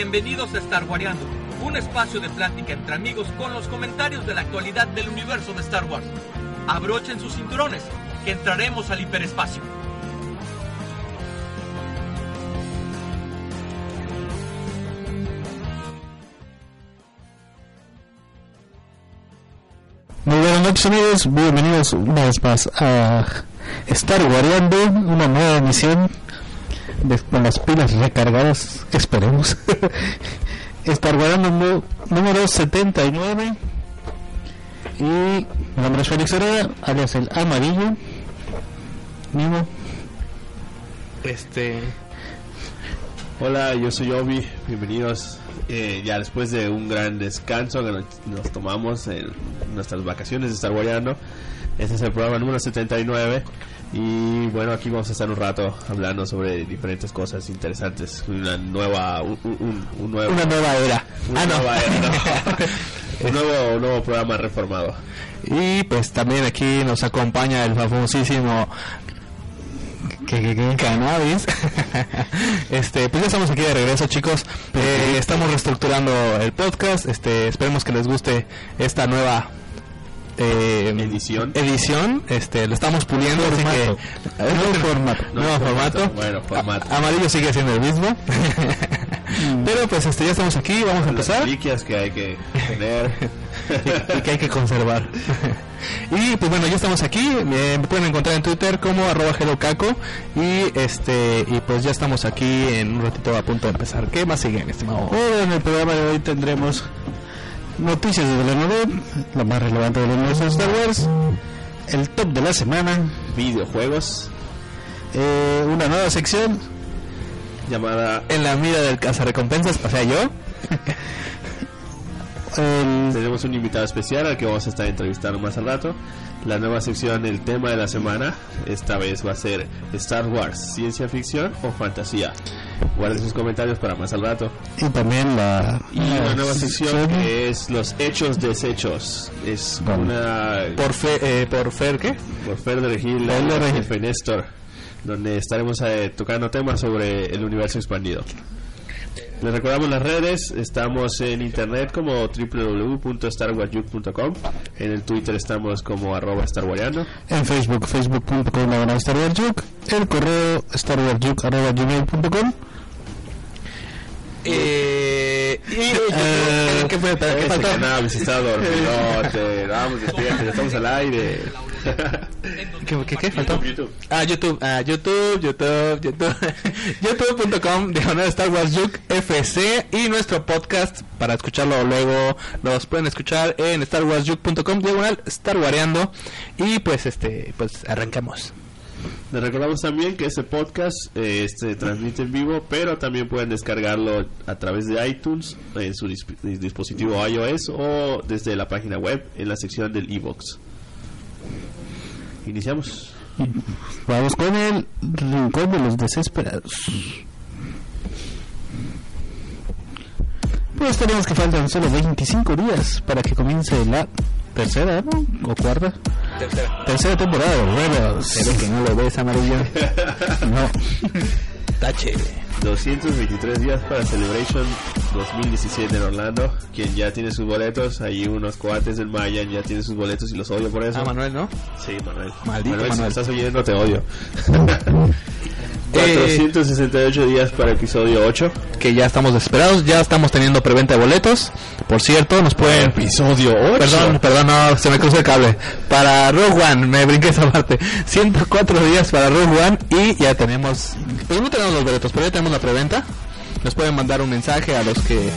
Bienvenidos a Star Wareando, un espacio de plática entre amigos con los comentarios de la actualidad del universo de Star Wars. Abrochen sus cinturones, que entraremos al hiperespacio. Muy buenas noches amigos, bienvenidos una vez más a Star Wareando, una nueva emisión con las pilas recargadas, esperemos. Star nu- número 79 y mi nombre es Félix Herrera, alias el amarillo. Mimo, Este. Hola, yo soy Obi. Bienvenidos. eh, ya después de un gran descanso que nos, tomamos en nuestras vacaciones de estar guayando. Este es el programa número 79. Y bueno, aquí vamos a estar un rato hablando sobre diferentes cosas interesantes. Una nueva. Un, un- un nuevo, una nueva era. una Ah, no. nueva era, no. un, nuevo, un nuevo programa reformado. Y pues también aquí nos acompaña el famosísimo que, que, que- cannabis. este, pues ya estamos aquí de regreso, chicos. Eh, estamos reestructurando el podcast. Este, esperemos que les guste esta nueva eh, Edición. Edición. Este, lo estamos puliendo, así que nuevo formato. No, nuevo formato. formato. Bueno, formato. A- amarillo sigue siendo el mismo. Pero pues este ya estamos aquí, vamos a Las empezar reliquias que hay que tener. y que hay que conservar. y pues bueno, ya estamos aquí. me pueden encontrar en Twitter como arroba hellocaco. Y este y pues ya estamos aquí en un ratito a punto de empezar. ¿Qué más sigue, mi estimado? en el programa de hoy tendremos noticias de la novedad, lo más relevante del universo de Star Wars, el top de la semana, Videojuegos. eh, una nueva sección Llamada en la mira del cazarrecompensas, o sea yo. el Tenemos un invitado especial al que vamos a estar entrevistando más al rato. La nueva sección, el tema de la semana, esta vez va a ser Star Wars, ciencia ficción o fantasía. Guarden sus comentarios para más al rato. y también la, Y una nueva sección que es los hechos desechos. Es Vale. una por fe, eh, por Fer, ¿qué? por Fer de Regil, Fer de Regil. Néstor, donde estaremos eh, tocando temas sobre el universo expandido. Les recordamos las redes, estamos en internet como www.starwaryuk.com, en el Twitter estamos como arroba starwariano, En Facebook, facebook.com el correo starwarjuk.gmail.com eh, y eh, ¿qué fue? ¿Qué está dormidote, vamos, despídate, ya estamos al aire. ¿Qué, qué, qué faltó? YouTube. Ah, YouTube, ah, YouTube, YouTube, YouTube, youtube.com diagonal Star Wars Juke FC y nuestro podcast para escucharlo luego los pueden escuchar en starwarsjuke.com diagonal Star Wareando y pues este, pues arrancamos. Les recordamos también que este podcast eh, se transmite en vivo, pero también pueden descargarlo a través de iTunes en su dis- dispositivo iOS o desde la página web en la sección del iBox. Iniciamos. Vamos con el rincón de los desesperados. Pues tenemos que faltan solo 25 días para que comience la tercera, ¿no? ¿O cuarta? Tercera. Tercera temporada Rebels. Pero que no lo ves, amarillo. no. Tache. 223 días para Celebration 2017 en Orlando. Quien ya tiene sus boletos, hay unos cuates del Mayan ya tienen sus boletos y los odio por eso. Ah, Manuel, ¿no? Sí, Manuel. Maldito Manuel, si me estás oyendo, te odio. 468 días para episodio 8. Que ya estamos desesperados, ya estamos teniendo preventa de boletos. Por cierto, nos pueden... Episodio 8. Perdón, perdón, no, se me cruzó el cable. Para Rogue One, me brinqué esa parte. 104 días para Rogue One y ya tenemos... Pues no tenemos los boletos, pero ya tenemos la preventa. Nos pueden mandar un mensaje a los que...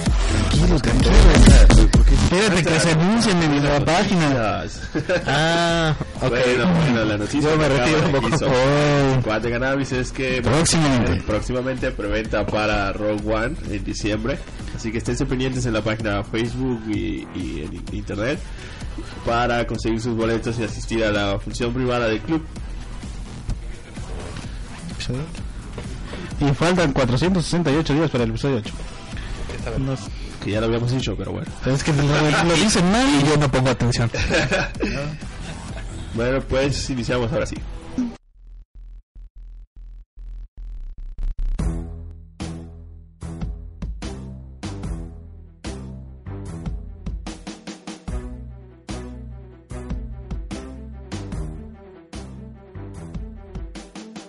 Tranquilos, tranquilos. Espérate que se anuncien en la página. Ah, ok. Bueno, bueno, la noticia Yo me retiro un poco. Oh. Cuate Cannabis es que Próximamente. eh, próximamente preventa para Rogue One en diciembre. Así que esténse pendientes en la página Facebook y, y en internet para conseguir sus boletos y asistir a la función privada del club. Y faltan 468 días para el episodio 8. No sé que ya lo habíamos dicho, pero bueno. Es que lo, lo dicen mal y yo no pongo atención. bueno, pues iniciamos ahora sí.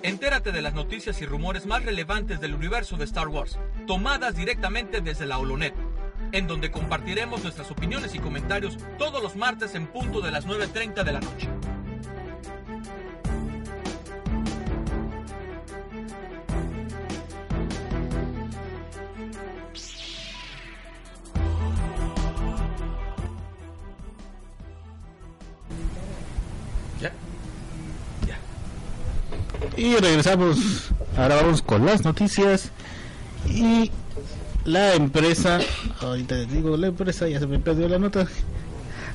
Entérate de las noticias y rumores más relevantes del universo de Star Wars, tomadas directamente desde la Holonet en donde compartiremos nuestras opiniones y comentarios todos los martes en punto de las 9.30 de la noche. ¿Ya? Ya. Y regresamos. Ahora vamos con las noticias. Y la empresa. Ahorita les digo la empresa, ya se me perdió la nota.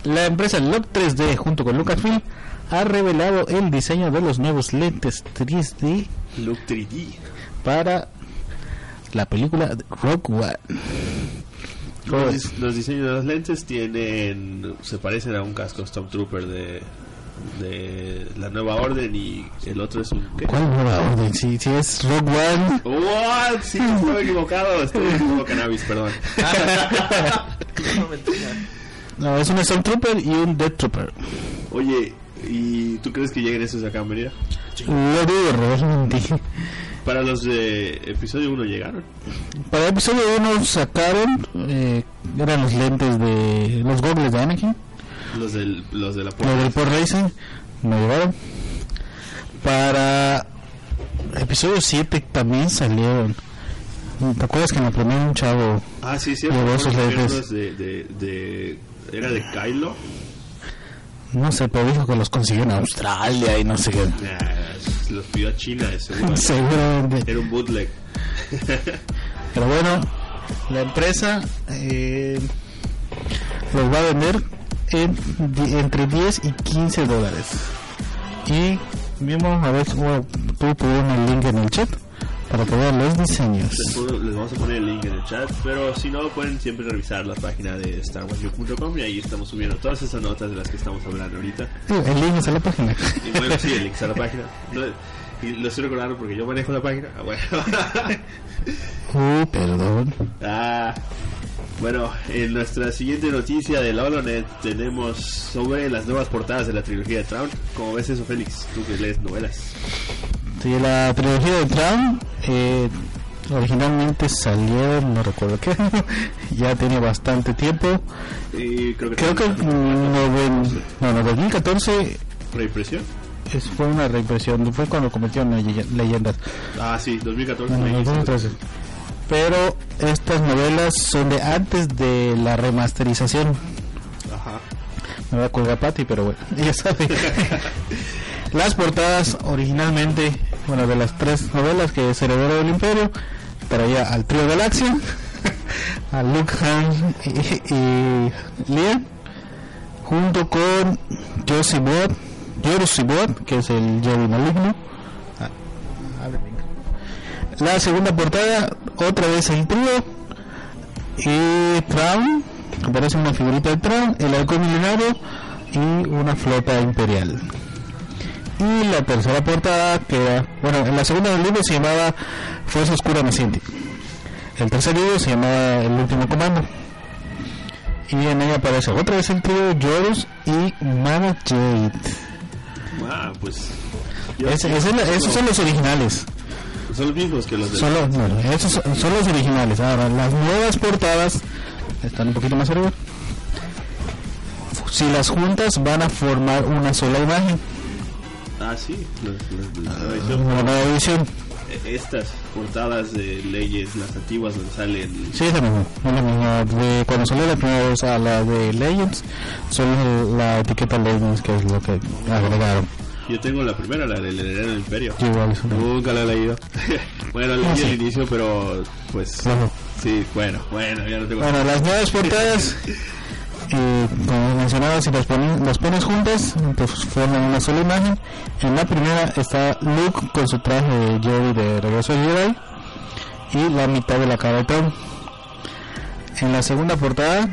La empresa Lock 3D junto con Lucasfilm ha revelado el diseño de los nuevos lentes 3D Look 3D. para la película Rock One. ¿Cómo Los, los diseños de las lentes tienen se parecen a un casco Stormtrooper de, de la nueva orden y el otro es un ¿qué? ¿Cuál nueva orden? Si, si es Rock One. What? Sí, estoy equivocado. Estoy como cannabis, perdón. No, es un Stormtrooper y un Death Trooper. Oye, ¿y tú crees que lleguen esos acá en Mérida? Lo dudo realmente. Para los de episodio 1 llegaron. Para episodio 1 sacaron, eh, eran los lentes de los goggles de Anakin, Los, del, los de la los del Pod Racing, no llegaron. Para episodio 7 también salieron. ¿Te acuerdas que en la primera un chavo Ah, sí, sí. Llevó fueron esos lentes. inviernos de, de, de- Era de Kylo. no sé, pero dijo que los consiguió en Australia y no sé qué? Nah, los pidió a China, seguro. Seguramente. Era un bootleg. Pero bueno, la empresa eh, los va a vender en, entre 10 y 15 dólares. Y vimos, a ver, bueno, tú poner el link en el chat para que vean los diseños. Les, vamos a poner el link en el chat, pero si no, pueden siempre revisar la página de StarWarsU.com y ahí estamos subiendo todas esas notas de las que estamos hablando ahorita. Sí, el link está en la página. Y bueno, sí, el link está en la página. No, y lo estoy recordando porque yo manejo la página. Ah, bueno. Uy, perdón. Ah, bueno, en nuestra siguiente noticia de la Holonet tenemos sobre las nuevas portadas de la trilogía de Traun. ¿Cómo ves eso, Félix? Tú que lees novelas. Sí, la trilogía de Tron eh, originalmente salió, no recuerdo qué, ya tiene bastante tiempo. Y creo que Creo que noven- no, no, 2014 ¿Reimpresión? es, fue una reimpresión, fue cuando convirtieron en leye- leyendas. Ah, sí, 2014. No, no, me dijiste. 2013. Pero estas novelas son de antes de la remasterización. Ajá. Me voy a colgar Patty, pero bueno, ya sabe. las portadas originalmente, bueno, de las tres novelas que es Heredero del Imperio, traía al trío Galaxia, a Luke Han y, y Leia, junto con Josie Bot, que es el Jedi maligno. La segunda portada, otra vez el trío, y Traun, que parece una figurita de Traun, el halcón milenario y una flota imperial. Y la tercera portada, que era, bueno, en la segunda del libro se llamaba Fuerza Oscura Naciente. El tercer libro se llamaba El Último Comando. Y en ella aparece otra vez el trío Jorus y Mana Jade. Ah, pues. yo- es esos son los originales. Son los mismos que los de. Son los, bueno, esos son- son los originales. Ahora, las nuevas portadas están un poquito más arriba. Si las juntas van a formar una sola imagen, Ah, sí. los- los- la nueva edición. una nueva edición. Eh, Estas portadas de leyes, las antiguas donde salen. Sí, es la misma. Es la misma. De, cuando salió la primera vez a la de Legends, solo la etiqueta Legends, que es lo que agregaron. Yo tengo la primera, la del heredero del imperio. Sí, igual es una- Nunca la he leído. bueno, leí Ah, sí. el inicio, pero pues. Sí, bueno, bueno, ya no tengo. Bueno, las nuevas portadas, eh, como mencionaba, si las, ponen- las pones juntas, pues forman una sola imagen. En la primera está Luke con su traje de Jedi de regreso al Jedi y la mitad de la cara de Tom. En la segunda portada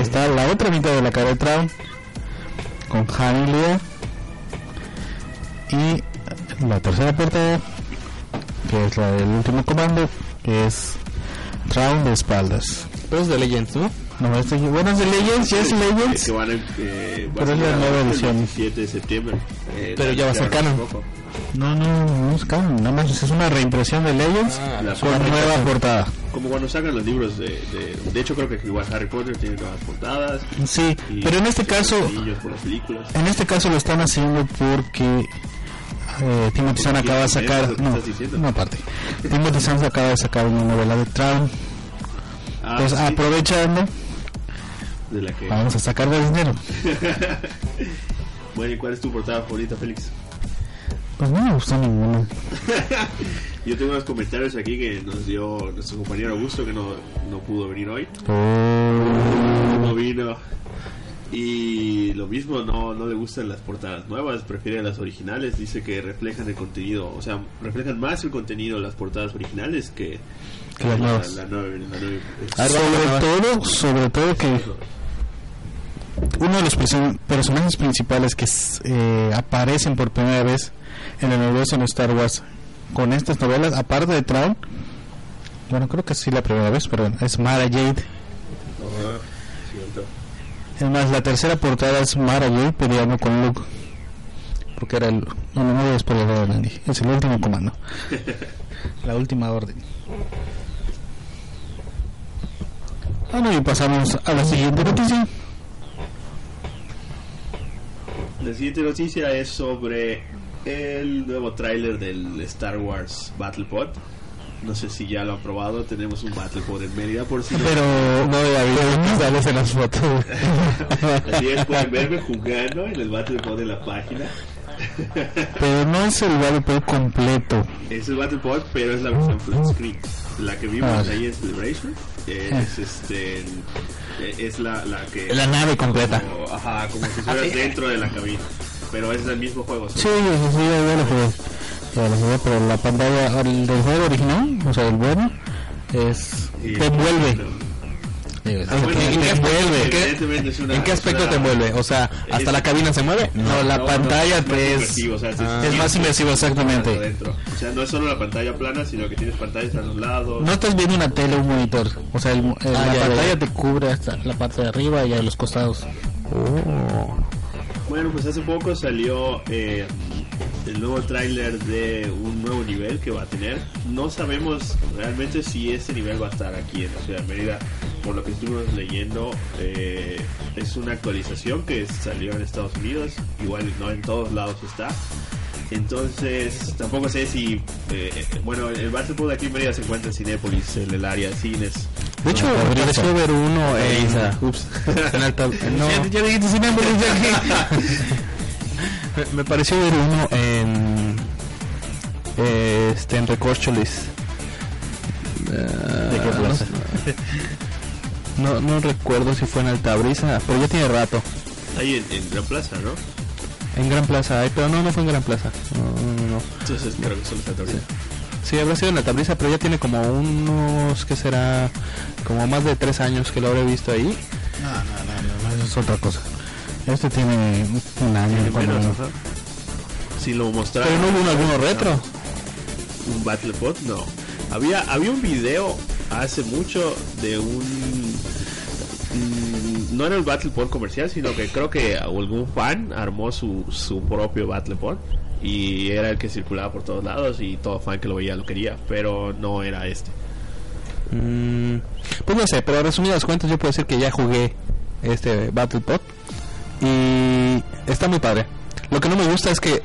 está la otra mitad de la cara de Traun con Han y Leia. Y la tercera portada, que es la del último comando, que es Traun de espaldas. Pero es de Legends, ¿no? No, este, bueno, es de Legends, ya es Que Legends. van a, eh, Pero es la nueva edición. 17 de septiembre. Eh, Pero ya va a ser canon. No, no, no es canon, nada más es una reimpresión de Legends Ah, con nueva portada. Como cuando sacan los libros de, de... De hecho, creo que igual Harry Potter tiene nuevas portadas. Sí, y pero en este caso, por las películas. en este caso lo están haciendo porque eh, Timothy Zahn acaba de sacar, ¿Qué no, no aparte, Timothy Zahn acaba de sacar una novela de Traum, Ah, sí, aprovechando, de la que... vamos a sacar de dinero. Bueno, ¿y cuál es tu portada favorita, Félix? Pues no me gustó ninguno. Yo tengo unos comentarios aquí que nos dio nuestro compañero Augusto que no, no pudo venir hoy. Oh, No vino. Y lo mismo, no, no le gustan las portadas nuevas, prefiere las originales. Dice que reflejan el contenido, o sea, reflejan más el contenido las portadas originales que, Que las la- nuevas. La, nueva, la nueva- sobre todo, sobre todo que uno de los perso- personajes principales que s- eh, aparecen por primera vez en el universo de Star Wars con estas novelas, aparte de Traum, bueno, creo que sí la primera vez, pero es Mara Jade. Cierto. Es más, la tercera portada es Mara Jade peleando con Luke. Porque era el. No, no, no voy a spoiler. Es el último comando. la última orden. Bueno, y pasamos a la siguiente noticia. La siguiente noticia es sobre el nuevo tráiler del Star Wars Battle Pod. No sé si ya lo han probado, tenemos un Battle Pod en Mérida por si no- Pero no había visto sales en las fotos. Así es, pueden verme jugando en el Battle Pod de la página. pero no es el Battle completo. Es el Battle Pod, pero es la versión flat screen. La que vimos Ah. ahí en Celebration es, este, eh, es la, la que... La nave completa. como- ajá, como si estuvieras dentro de la cabina. Pero es el mismo juego. Sí, sí, sí, ya lo jugué. Ya lo jugué, pero la pantalla el del juego original, o sea, el bueno, es. Y- te envuelve. ¿En qué envuelve. ¿En qué- evidentemente es una- ¿En qué aspecto te envuelve? O sea, ¿hasta la cabina se mueve? No, la pantalla es Ah. Es más inmersivo, exactamente. O sea, no es solo la pantalla plana, sino que tienes pantallas a los lados. No estás viendo una tele o un monitor. O sea, Ah, la pantalla te cubre hasta la parte de arriba y a los costados. Oh. Bueno, pues hace poco salió eh, el nuevo tráiler de un nuevo nivel que va a tener. No sabemos realmente si este nivel va a estar aquí en la ciudad de Mérida. Por lo que estuvimos leyendo, eh, es una actualización que salió en Estados Unidos. Igual no en todos lados está. Entonces, tampoco sé si. eh, bueno, el Battleford aquí en Mérida se encuentra en Cinépolis, en el área de cines. De hecho, Ah, me pareció ver uno en... Ups. en alta... No, Ya, ya dijiste Cinépolis, ya que- me, me pareció ver uno en... eh, Este, en Recorcholis. ¿De qué plaza? No, no recuerdo si fue en Altabrisa, pero ya tiene rato. Ahí en, en Gran Plaza, ¿no? En Gran Plaza, ay, pero no, no fue en Gran Plaza. No, no, no. Entonces creo que solo está ahorita. Sí, habrá sido en Altabrisa, pero ya tiene como unos, que será? Como más de tres años que lo habré visto ahí. No, no, no, no, eso es otra cosa. Este tiene un año. Tiene cuando- menos. Si lo mostraron. Pero no hubo alguno retro. un Battlebot, no. Había, había un video hace mucho de un... no era el Battlebot comercial, sino que creo que algún fan armó su, su propio Battlebot y era el que circulaba por todos lados y todo fan que lo veía lo quería, pero no era este. Mm, pues no sé, pero resumidas cuentas yo puedo decir que ya jugué este Battlepod y está muy padre. Lo que no me gusta es que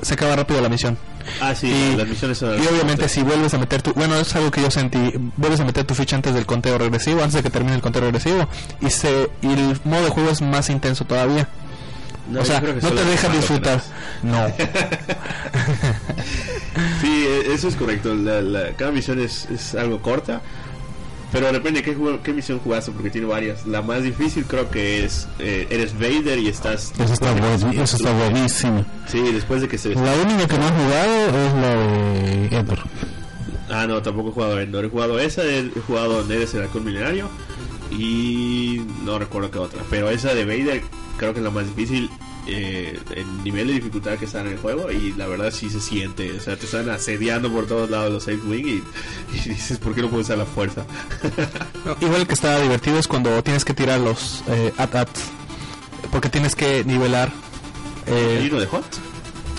se acaba rápido la misión. Ah, sí, Y- las misiones son... Y obviamente si vuelves a meter tu... Bueno, es algo que yo sentí. Vuelves a meter tu ficha antes del conteo regresivo, antes de que termine el conteo regresivo. Y, se, y el modo de juego es más intenso todavía. No, o sea, no te deja disfrutar. No. Sí, e- eso es correcto. La, la- cada misión es, es algo corta. Pero depende de qué, qué misión jugaste, porque tiene varias. La más difícil creo que es, eh, eres Vader y estás... Eso está, buen- eso está buenísimo. Sí, después de que se... La única que no he jugado es la de Endor. Ah, no, tampoco he jugado Endor. He jugado esa, he jugado Neres el Halcón Milenario. Y no recuerdo qué otra. Pero esa de Vader creo que es la más difícil. Eh, el nivel de dificultad que está en el juego y la verdad sí se siente, o sea, te están asediando por todos lados los X-Wing y, y dices, ¿por qué no puedo usar la fuerza? No, igual que está divertido es cuando tienes que tirar los eh, at-ats. Porque tienes que nivelar. eh, ¿Hay uno de Hot?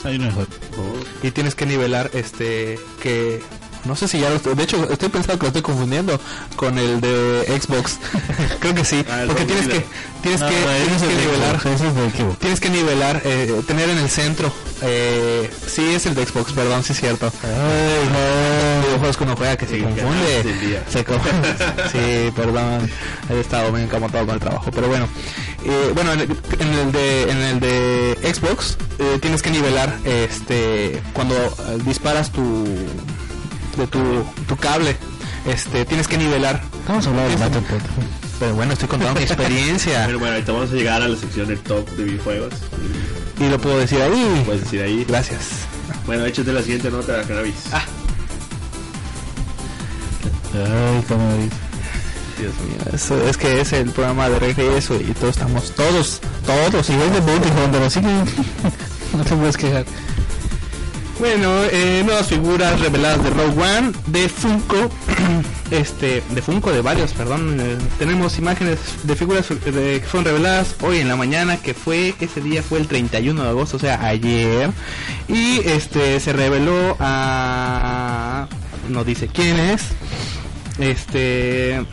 Hay una mejor. Oh. y tienes que nivelar este que no sé si ya lo estoy, de hecho estoy pensando que lo estoy confundiendo con el de Xbox. Creo que sí Ah, porque tienes que tienes No, que ese tienes es que nivelar es tienes que nivelar eh, tener en el centro eh, sí es el de Xbox perdón sí es cierto. Ay, no. videojuegos que uno juega que se Sí, confunde se confunde sí perdón he estado muy encamotado con el trabajo pero bueno. Eh, bueno en el, en el de en el de Xbox eh, tienes que nivelar este cuando eh, disparas tu de tu, tu cable este tienes que nivelar Vamos a hablar de Battlepod. pero bueno estoy contando mi experiencia Bueno, bueno, ahorita vamos a llegar a la sección del top de videojuegos. y lo puedo decir ahí Puedes decir ahí. gracias Bueno, échate la siguiente nota, Cannabis. Ah. Ay, dice. Dios mío. Eso, es que es el programa de regreso y todos estamos todos todos ves de Bounty Hunter, así que no te puedes quejar. Bueno, eh, nuevas figuras reveladas de Rogue One, de Funko, este, de Funko, de varios, perdón. eh, tenemos imágenes de figuras de- que fueron reveladas hoy en la mañana, que fue, ese día fue el 31 de agosto, o sea, ayer. Y este, se reveló a... no dice quién es. Este...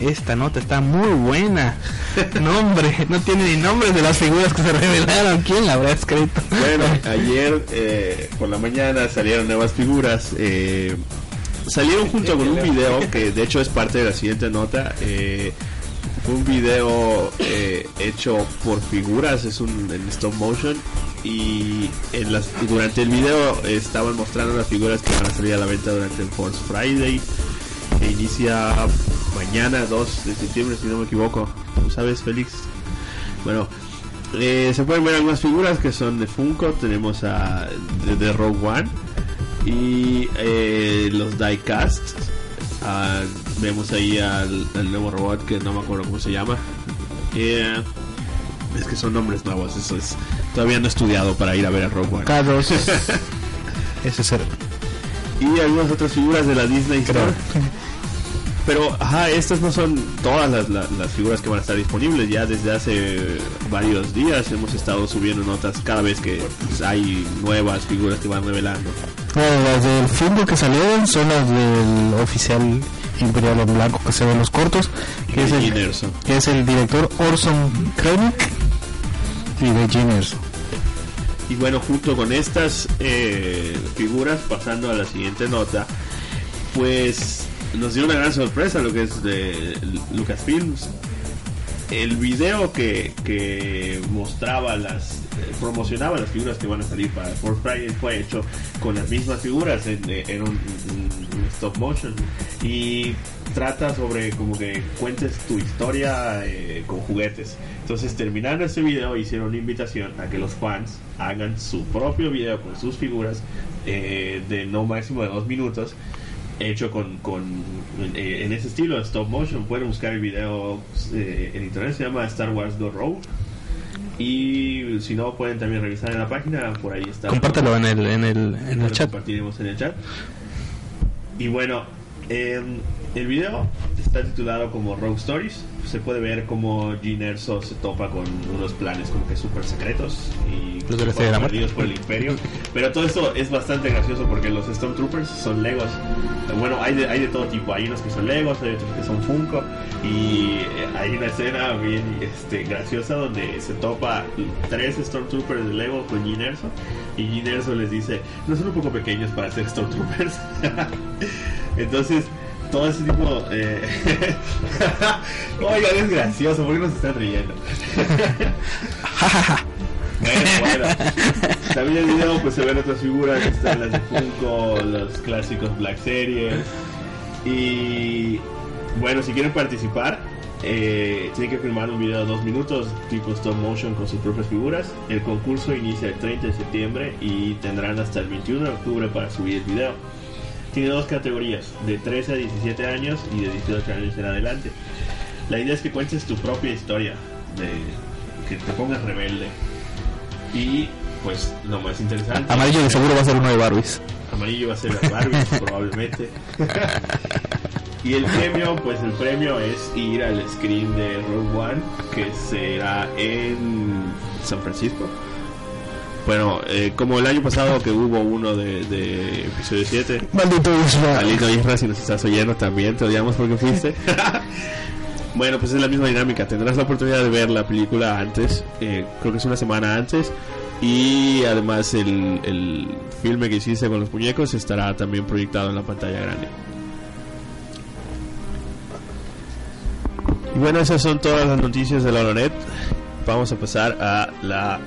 Esta nota está muy buena. Nombre, no tiene ni nombres de las figuras que se revelaron. ¿Quién la habrá escrito? Bueno, ayer eh, por la mañana salieron nuevas figuras. eh, salieron junto con un video que de hecho es parte de la siguiente nota. eh, un video eh, hecho por figuras, es un en stop motion. Y en las, durante el video estaban mostrando las figuras que van a salir a la venta durante el Force Friday, que inicia mañana 2 de septiembre, si no me equivoco. ¿Tú sabes, Félix? Bueno, eh, se pueden ver algunas figuras que son de Funko. Tenemos a de, de Rogue One y eh, los diecast. Ah, vemos ahí al, al nuevo robot que no me acuerdo cómo se llama. Eh, es que son nombres nuevos. Eso es todavía no he estudiado para ir a ver a Rogue One. Carlos. Ese es el... Y algunas otras figuras de la Disney Store. Pero, ajá, estas no son todas las, las- las figuras que van a estar disponibles. Ya desde hace varios días hemos estado subiendo notas cada vez que pues, hay nuevas figuras que van revelando. Bueno, las del Funko que salieron son las del oficial Imperial en blanco que se ven los cortos, que es el, que es el director Orson Krennic y de Gene Erso. Y bueno, junto con estas eh, figuras, pasando a la siguiente nota, pues nos dio una gran sorpresa lo que es de Lucasfilms. El video que, que mostraba las, eh, promocionaba las figuras que van a salir para Force Friday fue hecho con las mismas figuras en, en un, un- un stop motion y trata sobre como que cuentes tu historia eh, con juguetes. Entonces terminando ese video hicieron una invitación a que los fans hagan su propio video con sus figuras eh, de no máximo de dos minutos hecho con, con eh, en ese estilo stop motion. Pueden buscar el video eh, en internet se llama Star Wars The Road y si no pueden también revisar en la página por ahí está. Compártelo en el, en el, en el chat. compartiremos en el chat. Y bueno em, el video está titulado como Rogue Stories. Se puede ver como Gene Erso se topa con unos planes como que súper secretos y Los de la perdidos por el imperio. Pero todo esto es bastante gracioso porque los Stormtroopers son Legos. Bueno hay de, hay de todo tipo. Hay unos que son Legos hay otros que son Funko. Y eh, hay una escena bien este, graciosa donde se topa tres Stormtroopers de Lego con Gene Erso. Y Gene Erso les dice no son un poco pequeños para ser Stormtroopers entonces todo ese tipo eh... oigan es gracioso ¿por qué nos están riendo? Bueno, bueno. También en el video pues se ven otras figuras, están las de Funko, los clásicos Black Series. Y bueno, si quieren participar, eh, tienen que filmar un video de dos minutos, tipo stop motion con sus propias figuras. El concurso inicia el 30 de septiembre y tendrán hasta el 21 de octubre para subir el video. Tiene dos categorías, de 13 a 17 años y de 18 años en adelante. La idea es que cuentes tu propia historia, de, que te pongas rebelde. Y pues lo más interesante. Amarillo de seguro va a ser uno de Barbies. Amarillo va a ser Barbie, probablemente. Y el premio, pues el premio es ir al screen de Rogue One, que será en San Francisco. Bueno, eh, como el año pasado que hubo uno de, de episodio 7, Maldito Israel. Maldito Isra, si nos estás oyendo también, te odiamos porque fuiste. bueno, pues es la misma dinámica. Tendrás la oportunidad de ver la película antes, eh, creo que es una semana antes. Y además el, el filme que hiciste con los muñecos estará también proyectado en la pantalla grande. Y bueno, esas son todas las noticias de la Holonet. Vamos a pasar a la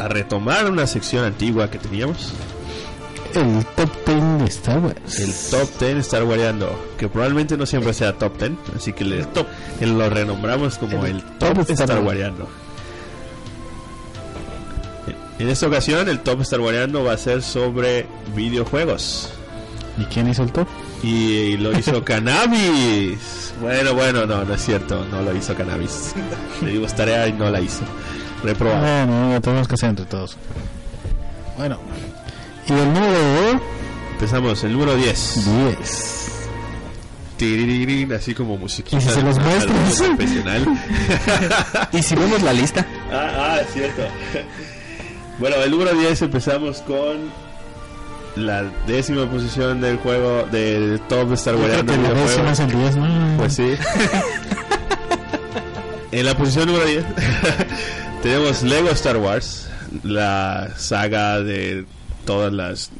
a retomar una sección antigua que teníamos. El top 10 de Star Wars. El top 10 Star Wareando, que probablemente no siempre sea top 10, así que le, eh, lo renombramos como el, top, top Star Star Wareando. En esta ocasión el top Star Wareando va a ser sobre videojuegos. ¿Y quién hizo el top? Y lo hizo Cannabis. Bueno, bueno, no, no es cierto, no lo hizo Cannabis. Le dimos tarea y no la hizo. Reprobado. Bueno, lo tenemos que hacer entre todos. Bueno. Y el número Empezamos, el número 10. 10. Tiriririn, así como musiquita. ¿Y si se los muestras? Y si vemos la lista, ah, ah, es cierto. Bueno, el número 10 empezamos con la décima posición del juego del top Star Wars la décima es el 10, ¿no? Pues sí. en la posición número 10 tenemos Lego Star Wars, la saga de todas las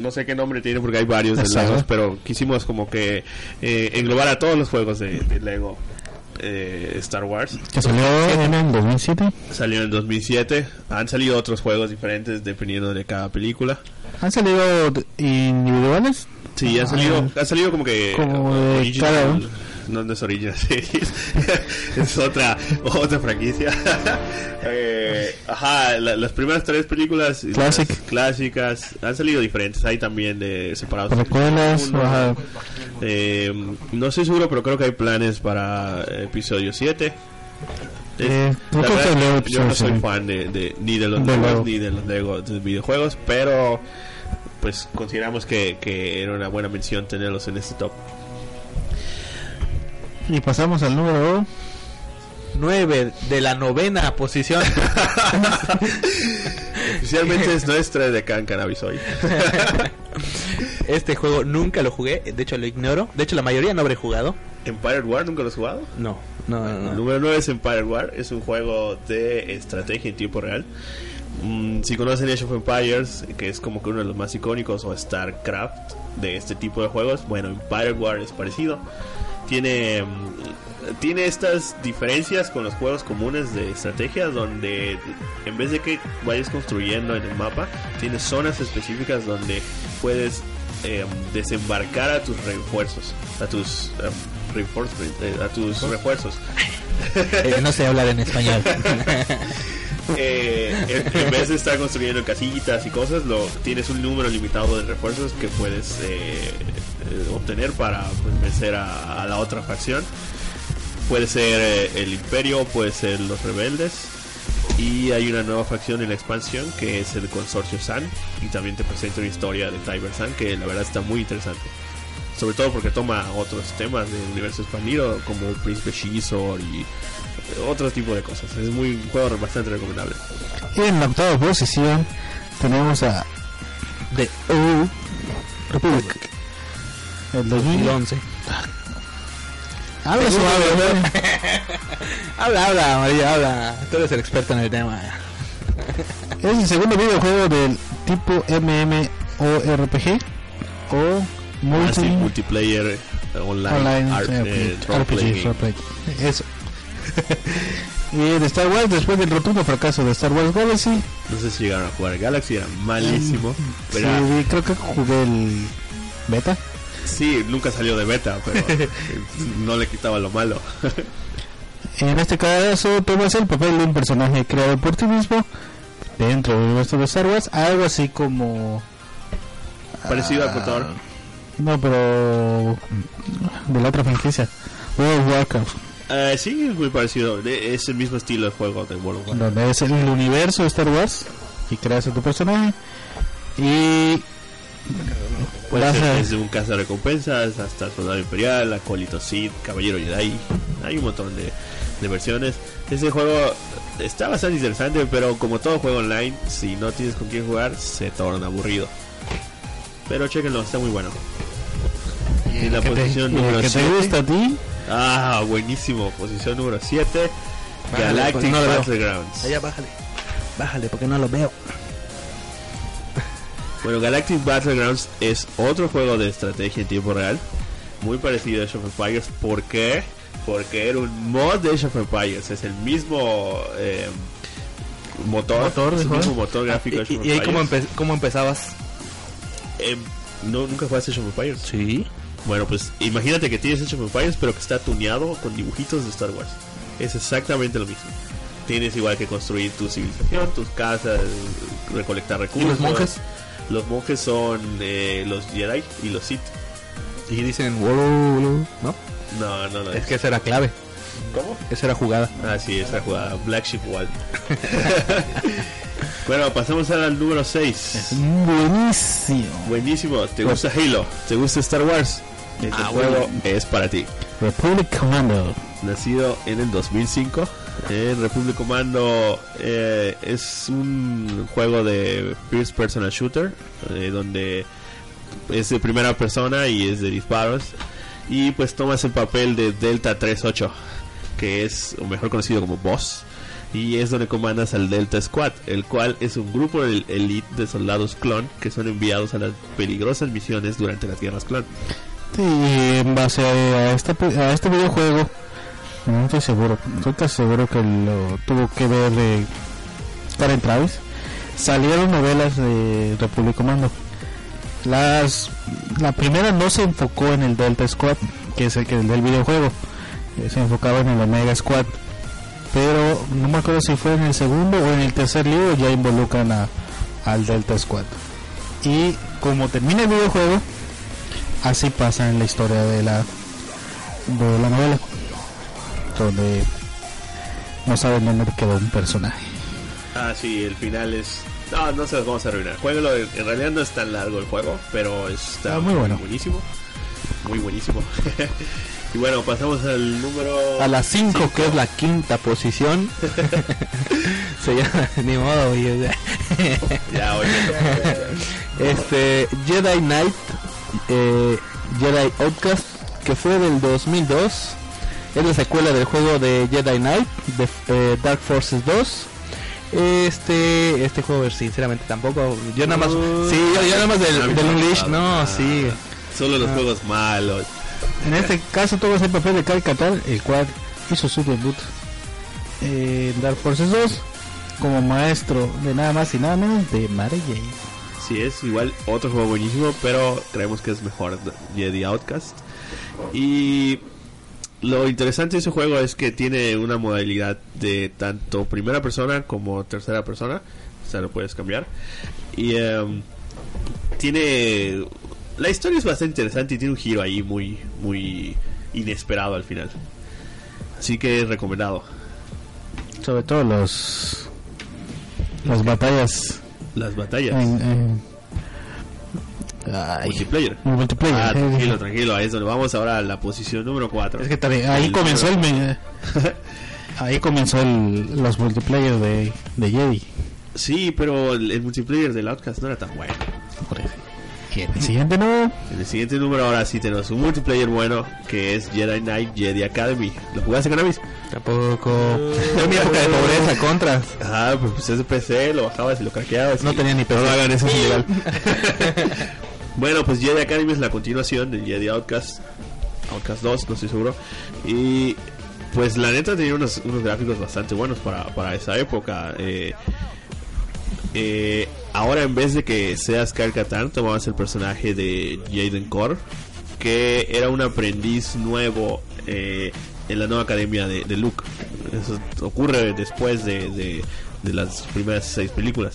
no sé qué nombre tiene porque hay varios de. Legos, pero quisimos como que eh, englobar a todos los juegos de, de Lego eh, Star Wars. Que salió en el 2007. Salió en 2007. Han salido otros juegos diferentes dependiendo de cada película. ¿Han salido individuales? Sí, han salido, ha salido como que Como de original- cada. No, no es Series, es otra otra franquicia. Eh, ajá, la- las primeras tres películas Classic. clásicas han salido diferentes. Hay también de separados. Ajá. eh, no estoy seguro, pero creo que hay planes para episodio 7. Eh, La verdad, yo no soy fan de, de- ni de los De Legos Lego. ni de los Lego de videojuegos, pero pues consideramos que, que era una buena mención tenerlos en este top. Y pasamos al número 9 de la novena posición. Oficialmente es nuestra de Can Cannabis hoy. Este juego nunca lo jugué, de hecho lo ignoro. De hecho, la mayoría no habré jugado. Empire War, ¿nunca lo has jugado? No, no, no. El número 9 es Empire War, es un juego de estrategia en tiempo real. Mm, si conocen Age of Empires, que es como que uno de los más icónicos, o StarCraft de este tipo de juegos, bueno, Empire War es parecido. Tiene, mm, tiene estas diferencias con los juegos comunes de estrategia, donde en vez de que vayas construyendo en el mapa, tienes zonas específicas donde puedes eh, desembarcar a tus refuerzos, a tus reinforcement, eh, a tus refuerzos. Eh, no sé hablar en español. Eh, en, vez de estar construyendo casillitas y cosas, lo tienes un número limitado de refuerzos que puedes eh, eh, obtener para pues, vencer a, la otra facción. Puede ser eh, el Imperio, puede ser los rebeldes. Y hay una nueva facción en la expansión que es el Consorcio San. Y también te presenta una historia de Tiber San que la verdad está muy interesante. Sobre todo porque toma otros temas del universo expandido como el Príncipe Shizor y otro tipo de cosas. Es muy un juego bastante recomendable. Y en la octava posición tenemos a The Old Republic. El 2011. 2011. Habla suave. Habla, habla, María, habla. Tú eres el experto en el tema. Es el segundo videojuego del tipo MMORPG o Así, multi multiplayer eh, online, RPG. y de Star Wars, después del rotundo fracaso de Star Wars Galaxy, No sé si llegaron a jugar Galaxy, era malísimo. Pero creo que jugué el beta. sí, nunca salió de beta, pero no le quitaba lo malo. En este caso, tomas el papel de un personaje creado por ti mismo dentro del universo de Star Wars, algo así como. Parecido a ah, Cotor. No, pero. de la otra franquicia, World of Warcraft. Eh, sí, es muy parecido. Es el mismo estilo de juego de World of Warcraft. donde es el universo de Star Wars y creas a tu personaje y Puede vas ser a- desde un caza recompensas hasta soldado imperial, acólito Sith, caballero Jedi. Hay un montón de, de versiones. Ese juego está bastante interesante, pero como todo juego online, si no tienes con quién jugar, se torna aburrido. Pero chequenlo, está muy bueno. Y en la te, posición número que te 7. gusta a ti Ah, buenísimo. Posición número 7. Bájale, Galactic pues, no. Battlegrounds. Allá, bájale. Bájale, porque no lo veo. Bueno, Galactic Battlegrounds es otro juego de estrategia en tiempo real, muy parecido a Age of Empires. ¿Por qué? Porque era un mod de Age of Empires, es el mismo eh, motor, Motor es el mismo motor gráfico de Age ¿Y, y ahí cómo, empe- cómo empezabas? Eh, ¿no, ¿Nunca jugaste Age of Empires? Sí. Bueno, pues imagínate que tienes Age of Empires, pero que está tuneado con dibujitos de Star Wars. Es exactamente lo mismo. Tienes igual que construir tu civilización, tus casas, recolectar ¿Y recursos. los monjes? Los monjes son eh, los Jedi y los Sith. Y dicen, ¿no? No, no, no. Es que esa era clave. ¿Cómo? Esa era jugada. Ah, sí, esa jugada. Black Sheep Wall. bueno, pasamos al número 6. buenísimo Buenísimo. ¿Te gusta Halo? ¿Te gusta Star Wars? Este Ah, juego bueno. es para ti. Republic Commando Nacido en el 2005. Eh, Republic Commando eh, es un juego de first personal shooter eh, donde es de primera persona y es de disparos y pues tomas el papel de Delta 38 que es o mejor conocido como Boss y es donde comandas al Delta Squad el cual es un grupo de elite de soldados clon que son enviados a las peligrosas misiones durante las guerras clon Sí, en base a pe- a este videojuego, no estoy seguro, estoy casi seguro que lo tuvo que ver de Karen Travis. Salieron novelas de Republic Commando. Las, la primera no se enfocó en el Delta Squad, que es el que del videojuego, eh, se enfocaba en el Omega Squad. Pero no me acuerdo si fue en el segundo o en el tercer libro ya involucran a, al Delta Squad. Y como termina el videojuego, así pasa en la historia de la de la novela donde no saben dónde quedó un personaje Ah, sí, el final es. No, no se los vamos a arruinar. Jueguelo, en realidad no es tan largo el juego, pero está Ah, muy bueno. buenísimo. Muy buenísimo. y bueno, pasamos al número. A las 5, que es la quinta posición. Se llama, ni modo, güey, o sea. Ya, oye. Este, Jedi Knight, eh, Jedi Outcast, que fue del 2002. Es la secuela del juego de Jedi Knight, de eh, Dark Forces 2. Este, este juego, sinceramente, tampoco. Yo nada más, sí, yo, yo nada más del, del gusta. no, Ah, sí. Solo los juegos malos. en este caso todo es el papel de Cal Katar el cual hizo su debut en Dark Forces 2 como maestro de nada más y nada menos de Mary Jane Sí, es igual otro juego buenísimo, pero creemos que es mejor Jedi Outcast. Y lo interesante de ese juego es que tiene una modalidad de tanto primera persona como tercera persona. O sea, lo puedes cambiar. Y em, tiene... La historia es bastante interesante y tiene un giro ahí muy, muy inesperado al final. Así que recomendado. sobre todo los las batallas Las batallas. en, en- ay, Multiplayer. multiplayer Ah, tranquilo, tranquilo. Ahí es donde vamos ahora a la posición número 4. Es que también, ahí comenzó el me- ahí comenzó el, los multiplayer de, de Jedi. Sí, pero el, el multiplayer del Outcast no era tan bueno. Por eso. Y en el siguiente no. En el siguiente número ahora sí tenemos un multiplayer bueno que es Jedi Knight Jedi Academy. ¿Lo jugaste con Amis? Tampoco. Fue mi época de pobreza, contras. Ah, pues, es de PC, lo bajabas y lo craqueabas. No y- tenía ni No lo PC. hagan, eso es ilegal. bueno, pues Jedi Academy es la continuación de Jedi Outcast. Outcast 2, no estoy seguro. Y pues la neta tenía unos, unos gráficos bastante buenos para, para esa época. Eh, eh, ahora en vez de que seas Kyle Katarn, tomabas el personaje de Jaden Core, que era un aprendiz nuevo eh, en la nueva academia de, de Luke. Eso ocurre después de, de- de las primeras seis películas.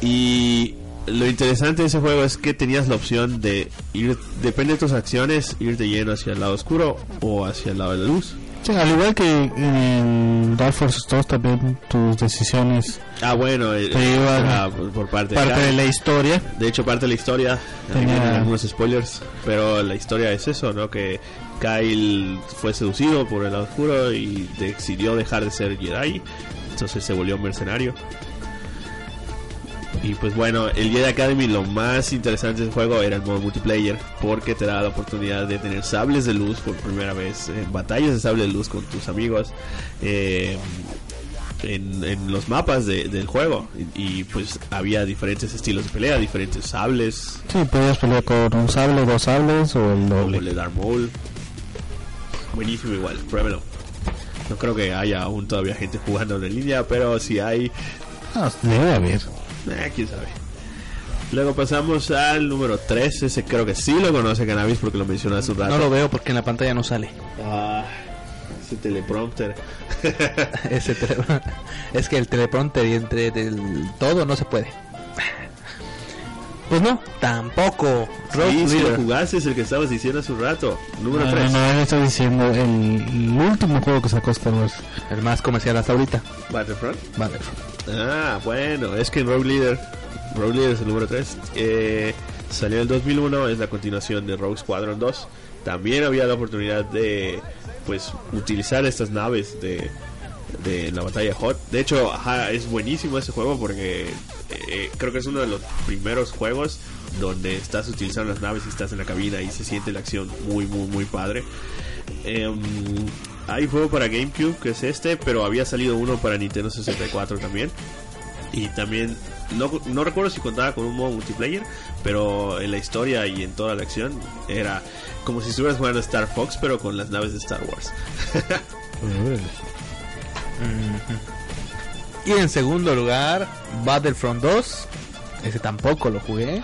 Y lo interesante de ese juego es que tenías la opción de ir, depende de tus acciones, ir de lleno hacia el lado oscuro o hacia el lado de la luz. Sí, al igual que en Dark Force 2 también tus decisiones Ah, bueno, eh, Te iban ah, por, parte, parte Kyle. de la historia. De hecho, parte de la historia, Tenía- algunos spoilers, pero la historia es eso, ¿no? Que Kyle fue seducido por el lado oscuro y decidió dejar de ser Jedi, entonces se volvió mercenario. Y pues bueno, el Jedi Academy lo más interesante del juego era el modo multiplayer, porque te daba la oportunidad de tener sables de luz por primera vez, en batallas de sable de luz con tus amigos. eh, en, en los mapas de- del juego y, y, pues había diferentes estilos de pelea, diferentes sables, Sí, podías pelear con un sable, dos sables o el doble. el de Darth Maul. Buenísimo igual, pruébelo. No creo que haya aún todavía gente jugando en línea, pero si hay, Ah, debe haber. eh, quién sabe. Luego pasamos al número 3, ese creo que sí lo conoce Cannabis porque lo mencionó hace un rato. No lo veo porque en la pantalla no sale. Ah, ese teleprompter. Ese tele- es que el teleprompter y entre del todo no se puede. Pues no, tampoco. Rogue Sí, si lo Leader. jugaste es el que estabas diciendo hace un rato. Número No, 3. no, no, él está diciendo el, el último juego que sacó Star Wars. El más comercial hasta ahorita. Battlefront. Vale. Ah, bueno, es que en Rogue Leader, Rogue Leader es el número 3, eh, salió en el 2001, es la continuación de Rogue Squadron 2. También había la oportunidad de, pues, utilizar estas naves de, de la batalla Hot. De hecho, ajá, es buenísimo ese juego porque eh, creo que es uno de los primeros juegos donde estás utilizando las naves y estás en la cabina y se siente la acción muy, muy, muy padre. Em, hay juego para GameCube que es este, pero había salido uno para Nintendo 64 también. Y también, no, no recuerdo si contaba con un modo multiplayer, pero en la historia y en toda la acción era como si estuvieras jugando Star Fox, pero con las naves de Star Wars. Y en segundo lugar, Battlefront 2. Ese tampoco lo jugué.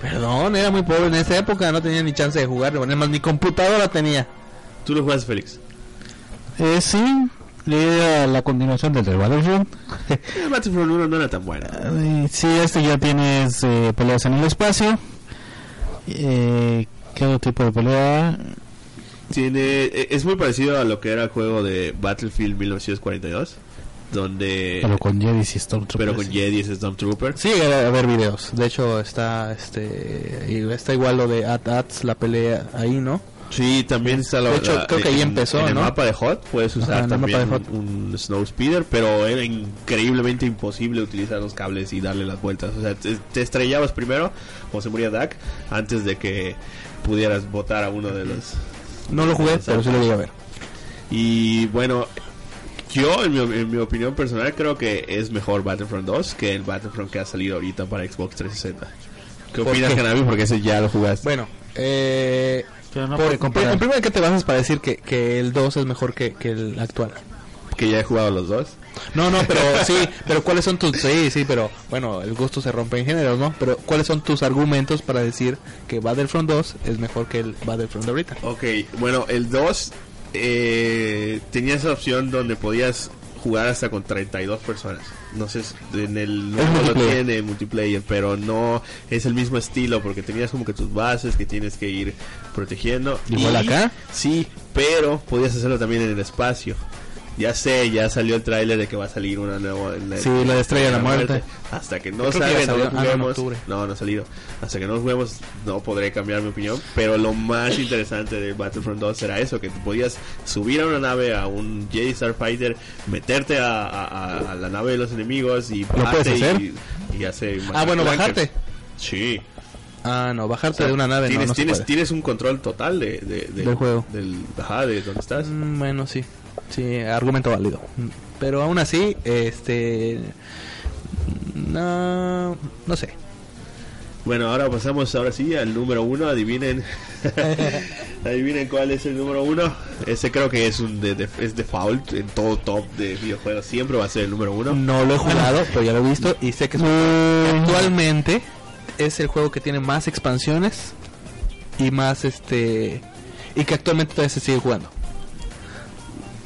Perdón, era muy pobre en esa época, no tenía ni chance de jugar. Además, mi computadora tenía. ¿Tú lo jugaste, Félix? Eh, sí, era la continuación del de Battlefront. El Battlefront 1 no era tan bueno. Eh, sí, este ya tienes eh, peleas en el espacio. Eh, ¿Qué otro tipo de pelea? Tiene, e- es muy parecido a lo que era el juego de Battlefield 1942, donde... Pero con Jedi y Stormtroopers. pero con Jedi es Stormtrooper. Sí, a ver videos. De hecho, está este y está igual lo de At Ats, la pelea ahí, ¿no? Sí, también está la, De hecho, la- creo que ahí empezó, En el ¿no? mapa de Hot puedes usar también un, un Snow Speeder, pero era increíblemente imposible utilizar los cables y darle las vueltas. O sea, te, te estrellabas primero, como se moría Dak, antes de que pudieras botar a uno de los... No lo jugué, pero sí lo llegué a ver. Y bueno, yo en mi, en mi opinión personal creo que es mejor Battlefront 2 que el Battlefront que ha salido ahorita para Xbox 360. ¿Qué ¿Por opinas, qué? Cannabis? Porque ese ya lo jugaste. Bueno, eh, Pero no por- puede comparar. en primer ¿qué te basas para decir que, que el 2 es mejor que, que el actual? que ya he jugado los dos. No, no, pero sí, pero ¿cuáles son tus... Sí, sí, pero bueno, el gusto se rompe en géneros, ¿no? Pero ¿cuáles son tus argumentos para decir que Battlefront 2 es mejor que el Battlefront de ahorita? Ok, bueno, el 2 eh, tenía esa opción donde podías jugar hasta con 32 personas. No sé, en el no multiplayer. tiene multiplayer, pero no es el mismo estilo porque tenías como que tus bases que tienes que ir protegiendo. ¿Igual acá? Sí, pero podías hacerlo también en el espacio. Ya sé, ya salió el tráiler de que va a salir una nueva... Sí, la de Estrella de la Muerte. Hasta que no que salga, no lo. Ah, no, juguemos. No, no ha salido. Hasta que no lo juguemos, no podré cambiar mi opinión. Pero lo más interesante de Battlefront 2 era eso: que tú podías subir a una nave, a un Jedi Starfighter, meterte a, a- a- a la nave de los enemigos y puedes bajarte hacer? y, y hacer Ah, bueno, bajarte. Sí. Ah, no, bajarte O sea, de una nave tienes, no, no se tienes, puede. tienes un control total de, de- de- Del juego. Del, ajá, de donde estás. Mm, Bueno, sí. Sí, argumento válido. Pero aún así, este... No, no sé. Bueno, ahora pasamos ahora sí al número uno. Adivinen, adivinen cuál es el número uno. Ese creo que es un de, de- es default en todo top de videojuegos. Siempre va a ser el número uno. No lo he jugado, pero ya lo he visto y sé que es Mm, actualmente es el juego que tiene más expansiones y más este y que actualmente todavía se sigue jugando.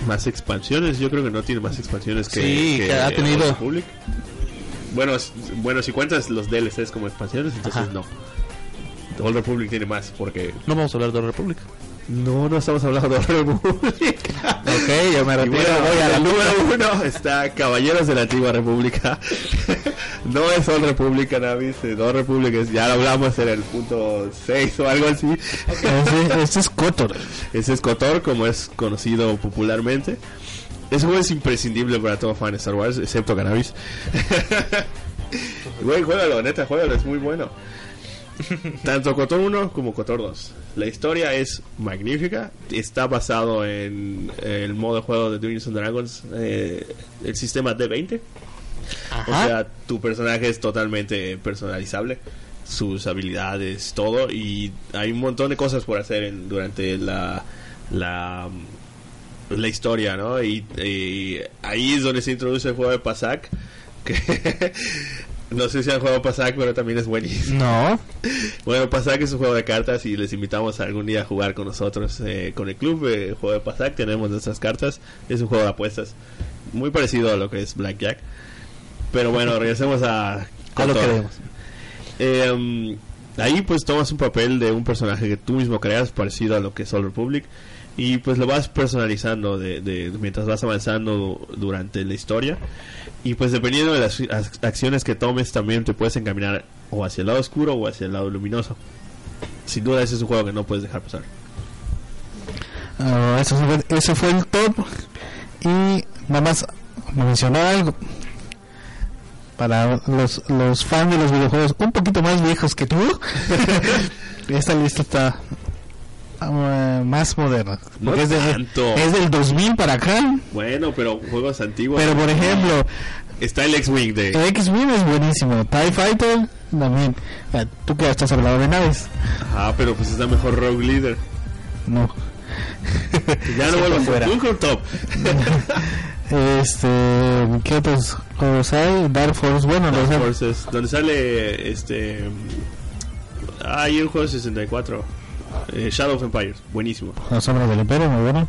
Más expansiones. Yo creo que no tiene más expansiones que, Sí, que ha tenido. Old Republic. Bueno, bueno, si cuentas los DLCs como expansiones, entonces Ajá. no. Old Republic tiene más porque No vamos a hablar de la República. no, no estamos hablando de Old Republic. Ok, yo me Y retiro, bueno, voy a la el luna. número uno está Caballeros de la Antigua República. No es Old República, Navis, es dos repúblicas. Ya lo hablamos en el punto 6 o algo así. Ese, es Kotor. Ese es Kotor, como es conocido popularmente. Ese juego es imprescindible para todo fan de Star Wars, excepto Cannabis. Güey, juégalo, neta, juégalo, es muy bueno. Tanto Kotor 1 como Kotor 2. La historia es magnífica. Está basado en el modo de juego de Dungeons and Dragons, eh, el sistema D20. O sea, tu personaje es totalmente personalizable. Sus habilidades, todo. Y hay un montón de cosas por hacer en- durante la, la, la historia, ¿no? Y, y ahí es donde se introduce el juego de Pasak. Que no sé si han jugado Pasak, pero también es buenísimo. No. Bueno, Pasak es un juego de cartas y les invitamos algún día a jugar con nosotros, eh, con el club, eh, el juego de Pasak, tenemos nuestras cartas, es un juego de apuestas, muy parecido a lo que es Blackjack. Pero bueno, regresemos a... A lo que. Eh, um, ahí pues tomas un papel de un personaje que tú mismo creas, parecido a lo que es Old Republic, y pues lo vas personalizando de, de- mientras vas avanzando durante la historia. Y pues dependiendo de las ac- acciones que tomes, también te puedes encaminar o hacia el lado oscuro o hacia el lado luminoso. Sin duda ese es un juego que no puedes dejar pasar. Ah, eso fue, ese fue el top. Y nada más mencionar algo. Para los, los fans de los videojuegos un poquito más viejos que tú, esta lista está ah, más moderna. No es, de- es del 2000 para acá. Bueno, pero juegos antiguos. Pero por ejemplo, Está el X-Wing de... X-Wing es buenísimo. TIE Fighter también. Tú que estás hablando de naves. Ah, pero pues está mejor Rogue Leader. No. Ya no vuelvo a fuera. ser un top. Este, ¿qué otros juegos hay? Dark Force, bueno, los Dark Forces, donde sale este ah, hay un juego de 64 eh, Shadow of Empires buenísimo Las sombras del imperio, muy bueno.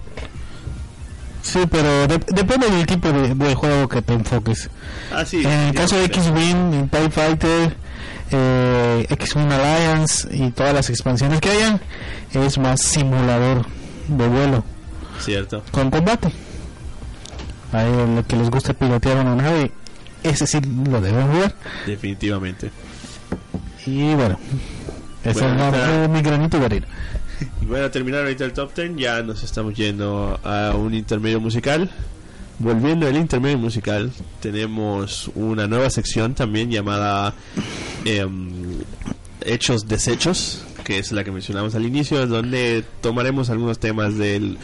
Sí, pero de- depende del tipo de, de juego que te enfoques. ah sí en el caso de. X-Wing, TIE Fighter, eh, X-Wing Alliance y todas las expansiones que hayan, es más simulador de vuelo cierto con combate. A lo que les gusta pilotear una nave, ese sí lo deben jugar. definitivamente Y bueno, ese Bueno, es está- mi- granito de arena. y bueno terminar ahorita el top 10 ya nos estamos yendo a un intermedio musical volviendo al intermedio musical tenemos una nueva sección también llamada em, hechos desechos que es la que mencionamos al inicio donde tomaremos algunos temas del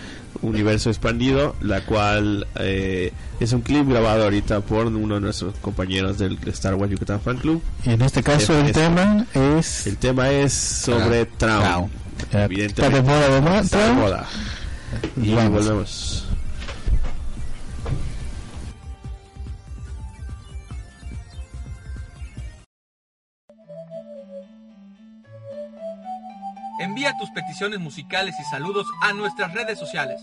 universo expandido la cual eh, es un clip grabado ahorita por uno de nuestros compañeros del Star Wars Yucatán Fan Club. En este caso el tema es... el tema es sobre Traum evidentemente. Está de moda, ¿verdad? Está de Traum. moda. y volvemos Envía tus peticiones musicales y saludos a nuestras redes sociales.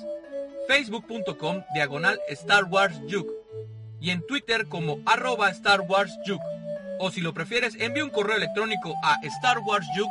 Facebook.com diagonal Star Wars Juke y en Twitter como arroba Star Wars Juke. O si lo prefieres, envía un correo electrónico a starwarsjuke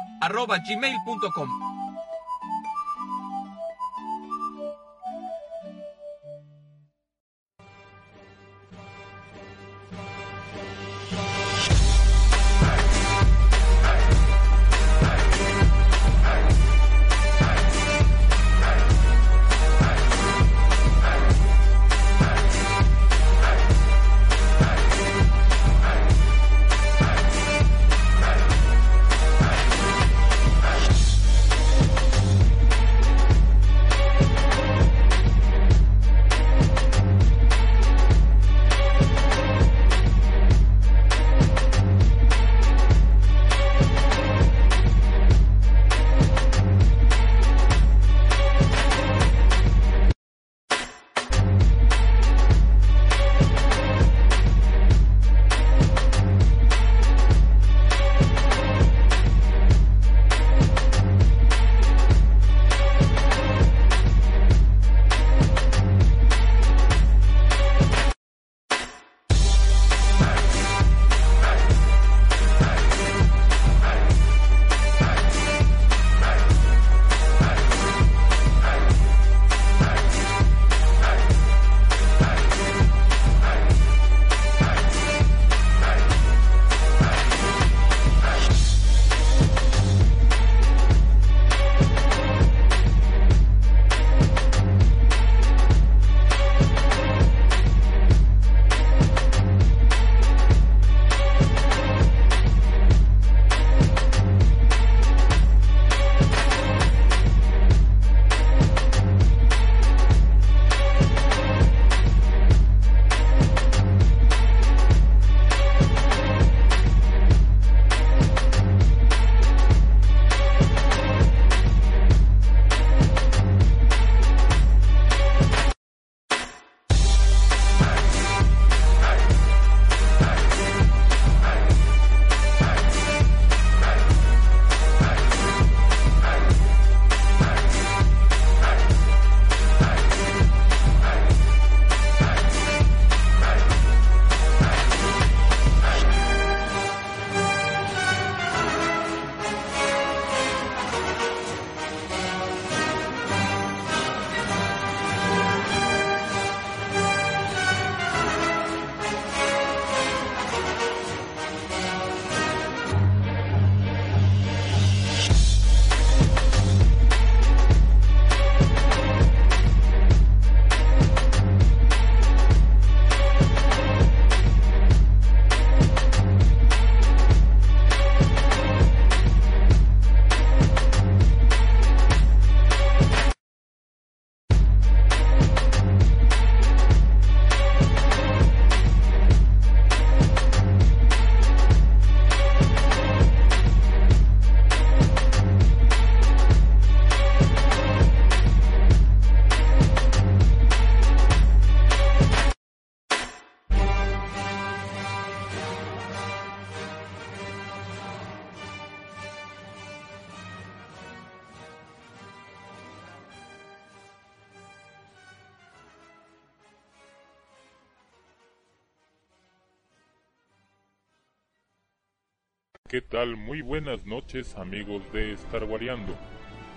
Muy buenas noches amigos de Star Wareando.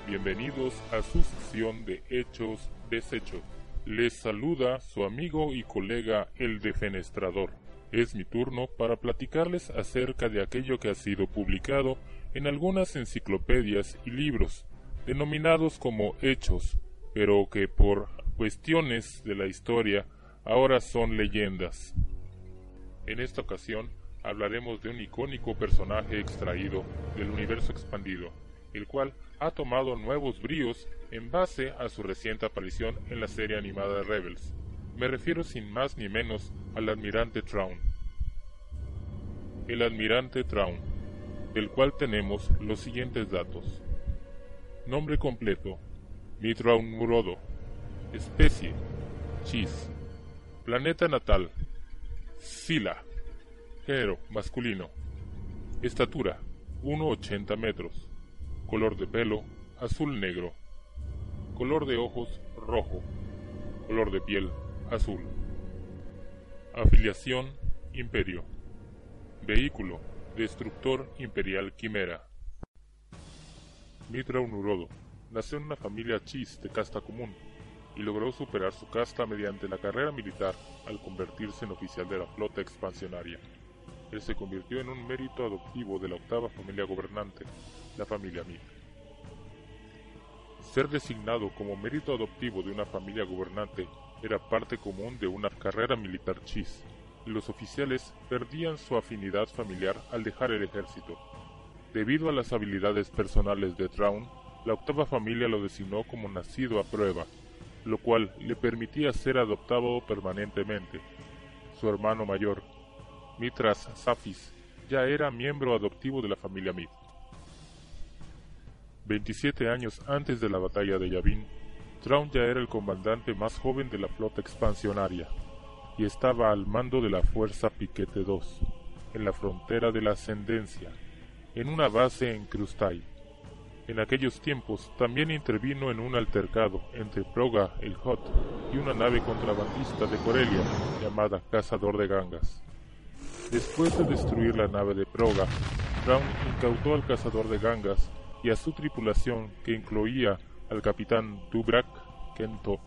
Bienvenidos a su sección de Hechos Desechos. Les saluda su amigo y colega el Defenestrador. Es mi turno para platicarles acerca de aquello que ha sido publicado en algunas enciclopedias y libros, denominados como hechos, pero que por cuestiones de la historia ahora son leyendas. En esta ocasión hablaremos de un icónico personaje extraído del universo expandido, el cual ha tomado nuevos bríos en base a su reciente aparición en la serie animada Rebels. Me refiero sin más ni menos al almirante Traun. El almirante Traun, del cual tenemos los siguientes datos. Nombre completo, Mitraun Murodo. Especie, Chis. Planeta natal, Sila. Género, masculino. Estatura, 1,80 metros. Color de pelo, azul-negro. Color de ojos, rojo. Color de piel, azul. Afiliación, imperio. Vehículo, destructor imperial quimera. Mitra Unurodo nació en una familia chis de casta común y logró superar su casta mediante la carrera militar al convertirse en oficial de la flota expansionaria él se convirtió en un mérito adoptivo de la octava familia gobernante, la familia Mid. Ser designado como mérito adoptivo de una familia gobernante era parte común de una carrera militar chis, los oficiales perdían su afinidad familiar al dejar el ejército. Debido a las habilidades personales de Traun, la octava familia lo designó como nacido a prueba, lo cual le permitía ser adoptado permanentemente. Su hermano mayor, Mitras Safis ya era miembro adoptivo de la familia Mid. 27 años antes de la batalla de Yavin, Traun ya era el comandante más joven de la flota expansionaria y estaba al mando de la Fuerza Piquete 2, en la frontera de la Ascendencia, en una base en Krustai. En aquellos tiempos también intervino en un altercado entre Proga el Hot y una nave contrabandista de Corelia llamada Cazador de Gangas. Después de destruir la nave de Proga, Brown incautó al cazador de gangas y a su tripulación que incluía al capitán Dubrak Kento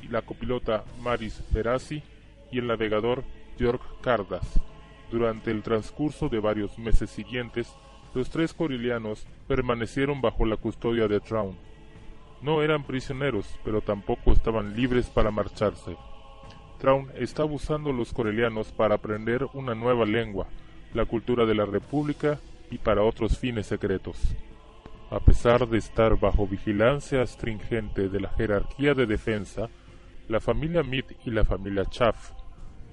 y la copilota Maris Ferasi y el navegador Georg Cardas. Durante el transcurso de varios meses siguientes, los tres corilianos permanecieron bajo la custodia de Traun. No eran prisioneros, pero tampoco estaban libres para marcharse. Traun está usando los corelianos para aprender una nueva lengua, la cultura de la República y para otros fines secretos. A pesar de estar bajo vigilancia astringente de la jerarquía de defensa, la familia Mead y la familia Chaff,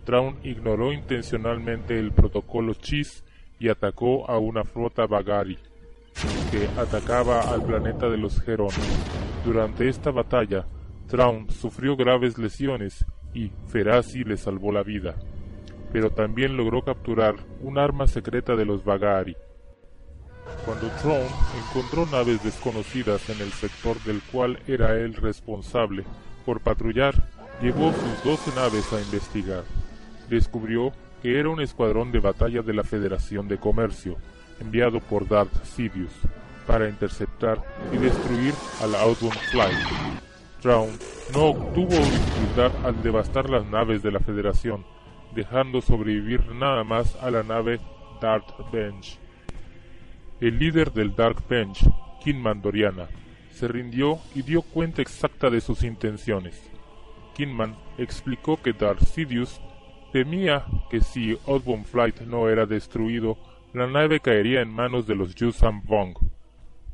Traun ignoró intencionalmente el protocolo Chis y atacó a una flota Bagari, que atacaba al planeta de los Gerones. Durante esta batalla, Traun sufrió graves lesiones y Ferasi le salvó la vida, pero también logró capturar un arma secreta de los Bagari. Cuando Throne encontró naves desconocidas en el sector del cual era él responsable por patrullar, llevó sus doce naves a investigar. Descubrió que era un escuadrón de batalla de la Federación de Comercio, enviado por Darth Sidious, para interceptar y destruir al Outbound Flight, No obtuvo dificultad al devastar las naves de la Federación, dejando sobrevivir nada más a la nave Dark Bench. El líder del Dark Bench, Kinman Doriana, se rindió y dio cuenta exacta de sus intenciones. Kinman explicó que Darth Sidious temía que si Osborne Flight no era destruido, la nave caería en manos de los Yusan Vong.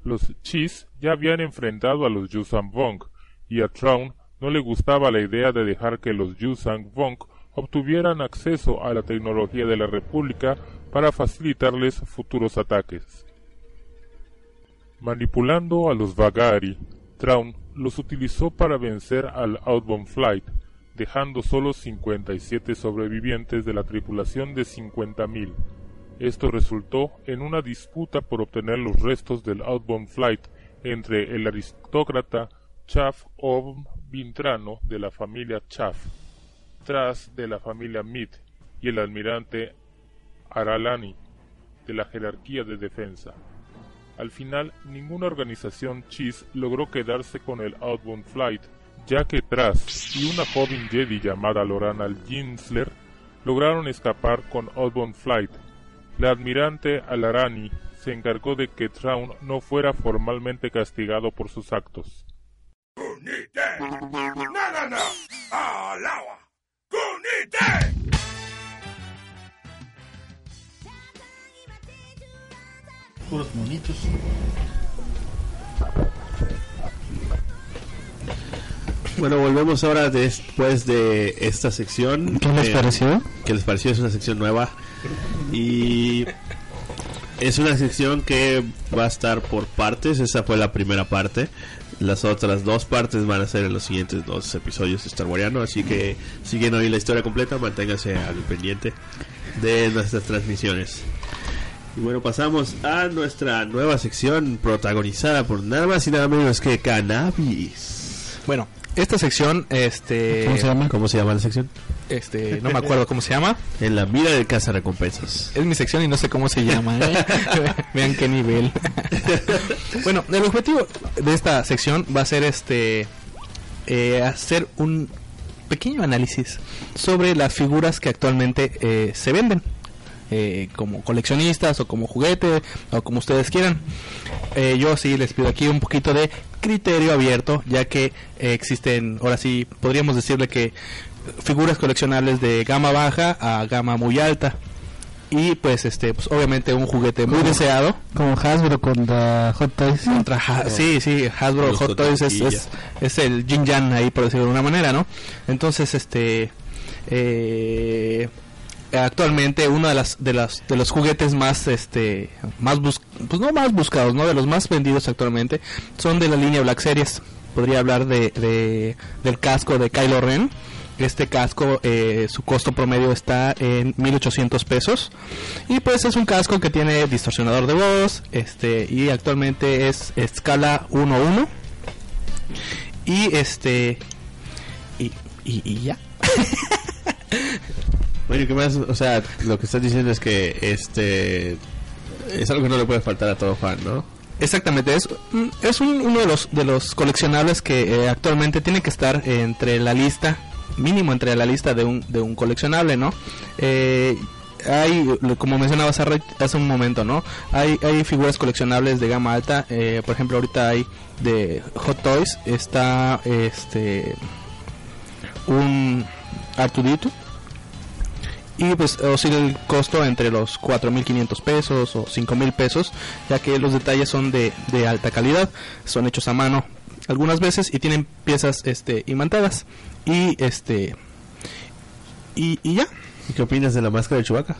Los Chis ya habían enfrentado a los Yusan Vong, y a Traun no le gustaba la idea de dejar que los Yusang Vong obtuvieran acceso a la tecnología de la República para facilitarles futuros ataques. Manipulando a los Vagari, Traun los utilizó para vencer al Outbound Flight, dejando solo 57 sobrevivientes de la tripulación de 50.000. Esto resultó en una disputa por obtener los restos del Outbound Flight entre el aristócrata Chaff Ob Vintrano de la familia Chaff, tras de la familia Mead y el almirante Aralani. de la jerarquía de defensa. Al final, ninguna organización Cheese logró quedarse con el Outbound Flight, ya que Tras y una joven Jedi llamada Lorana Ginsler lograron escapar con Outbound Flight. La almirante Alarani se encargó de que Traun no fuera formalmente castigado por sus actos. Puros monitos. Bueno, volvemos ahora después de esta sección. ¿Qué les Eh, pareció? ¿Qué les pareció? Es una sección nueva. Y es una sección que va a estar por partes. Esa fue la primera parte. Las otras dos partes van a ser en los siguientes dos episodios de Star Wariano. Así que si quieren oír la historia completa, manténganse al pendiente de nuestras transmisiones. Y bueno, pasamos a nuestra nueva sección protagonizada por nada más y nada menos que Cannabis. Bueno, esta sección, este, ¿Cómo se llama? ¿Cómo se llama la sección? este, no me acuerdo cómo se llama. En la mira de casa recompensas. Es mi sección y no sé cómo se llama. ¿eh? Vean qué nivel. bueno, el objetivo de esta sección va a ser este eh, hacer un pequeño análisis sobre las figuras que actualmente eh, se venden. Eh, como coleccionistas o como juguete o como ustedes quieran. Eh, yo sí les pido aquí un poquito de criterio abierto, ya que eh, existen, ahora sí, podríamos decirle que figuras coleccionables de gama baja a gama muy alta. Y pues este, pues obviamente un juguete muy deseado. Como Hasbro con la Hot Toys. Contra Ha- sí, sí, Hasbro Los Hot Toys es, es, es el Jin Jan ahí por decirlo de una manera, ¿no? Entonces, este eh, actualmente uno de las de las de los juguetes más este más bus pues no más buscados, ¿no? De los más vendidos actualmente son de la línea Black Series. Podría hablar de, de del casco de Kylo Ren. Este casco, eh, su costo promedio está en 1800 pesos. Y pues es un casco que tiene distorsionador de voz. Este, y actualmente es escala 1-1. Y este. Y, y, y ya. O sea, lo que estás diciendo es que este es algo que no le puede faltar a todo fan, ¿no? Exactamente, es, es un- uno de los, de los coleccionables que eh, actualmente tiene que estar entre la lista, mínimo entre la lista de un, de un coleccionable, ¿no? Eh, hay, como mencionabas hace un momento, ¿no? Hay, hay figuras coleccionables de gama alta, eh, por ejemplo, ahorita hay de Hot Toys, está este un Artudito y pues oscila el costo entre los 4.500 pesos o 5.000 pesos, ya que los detalles son de, de alta calidad, son hechos a mano algunas veces y tienen piezas este imantadas y este y, y ya, ¿Y qué opinas de la máscara de Chewbacca?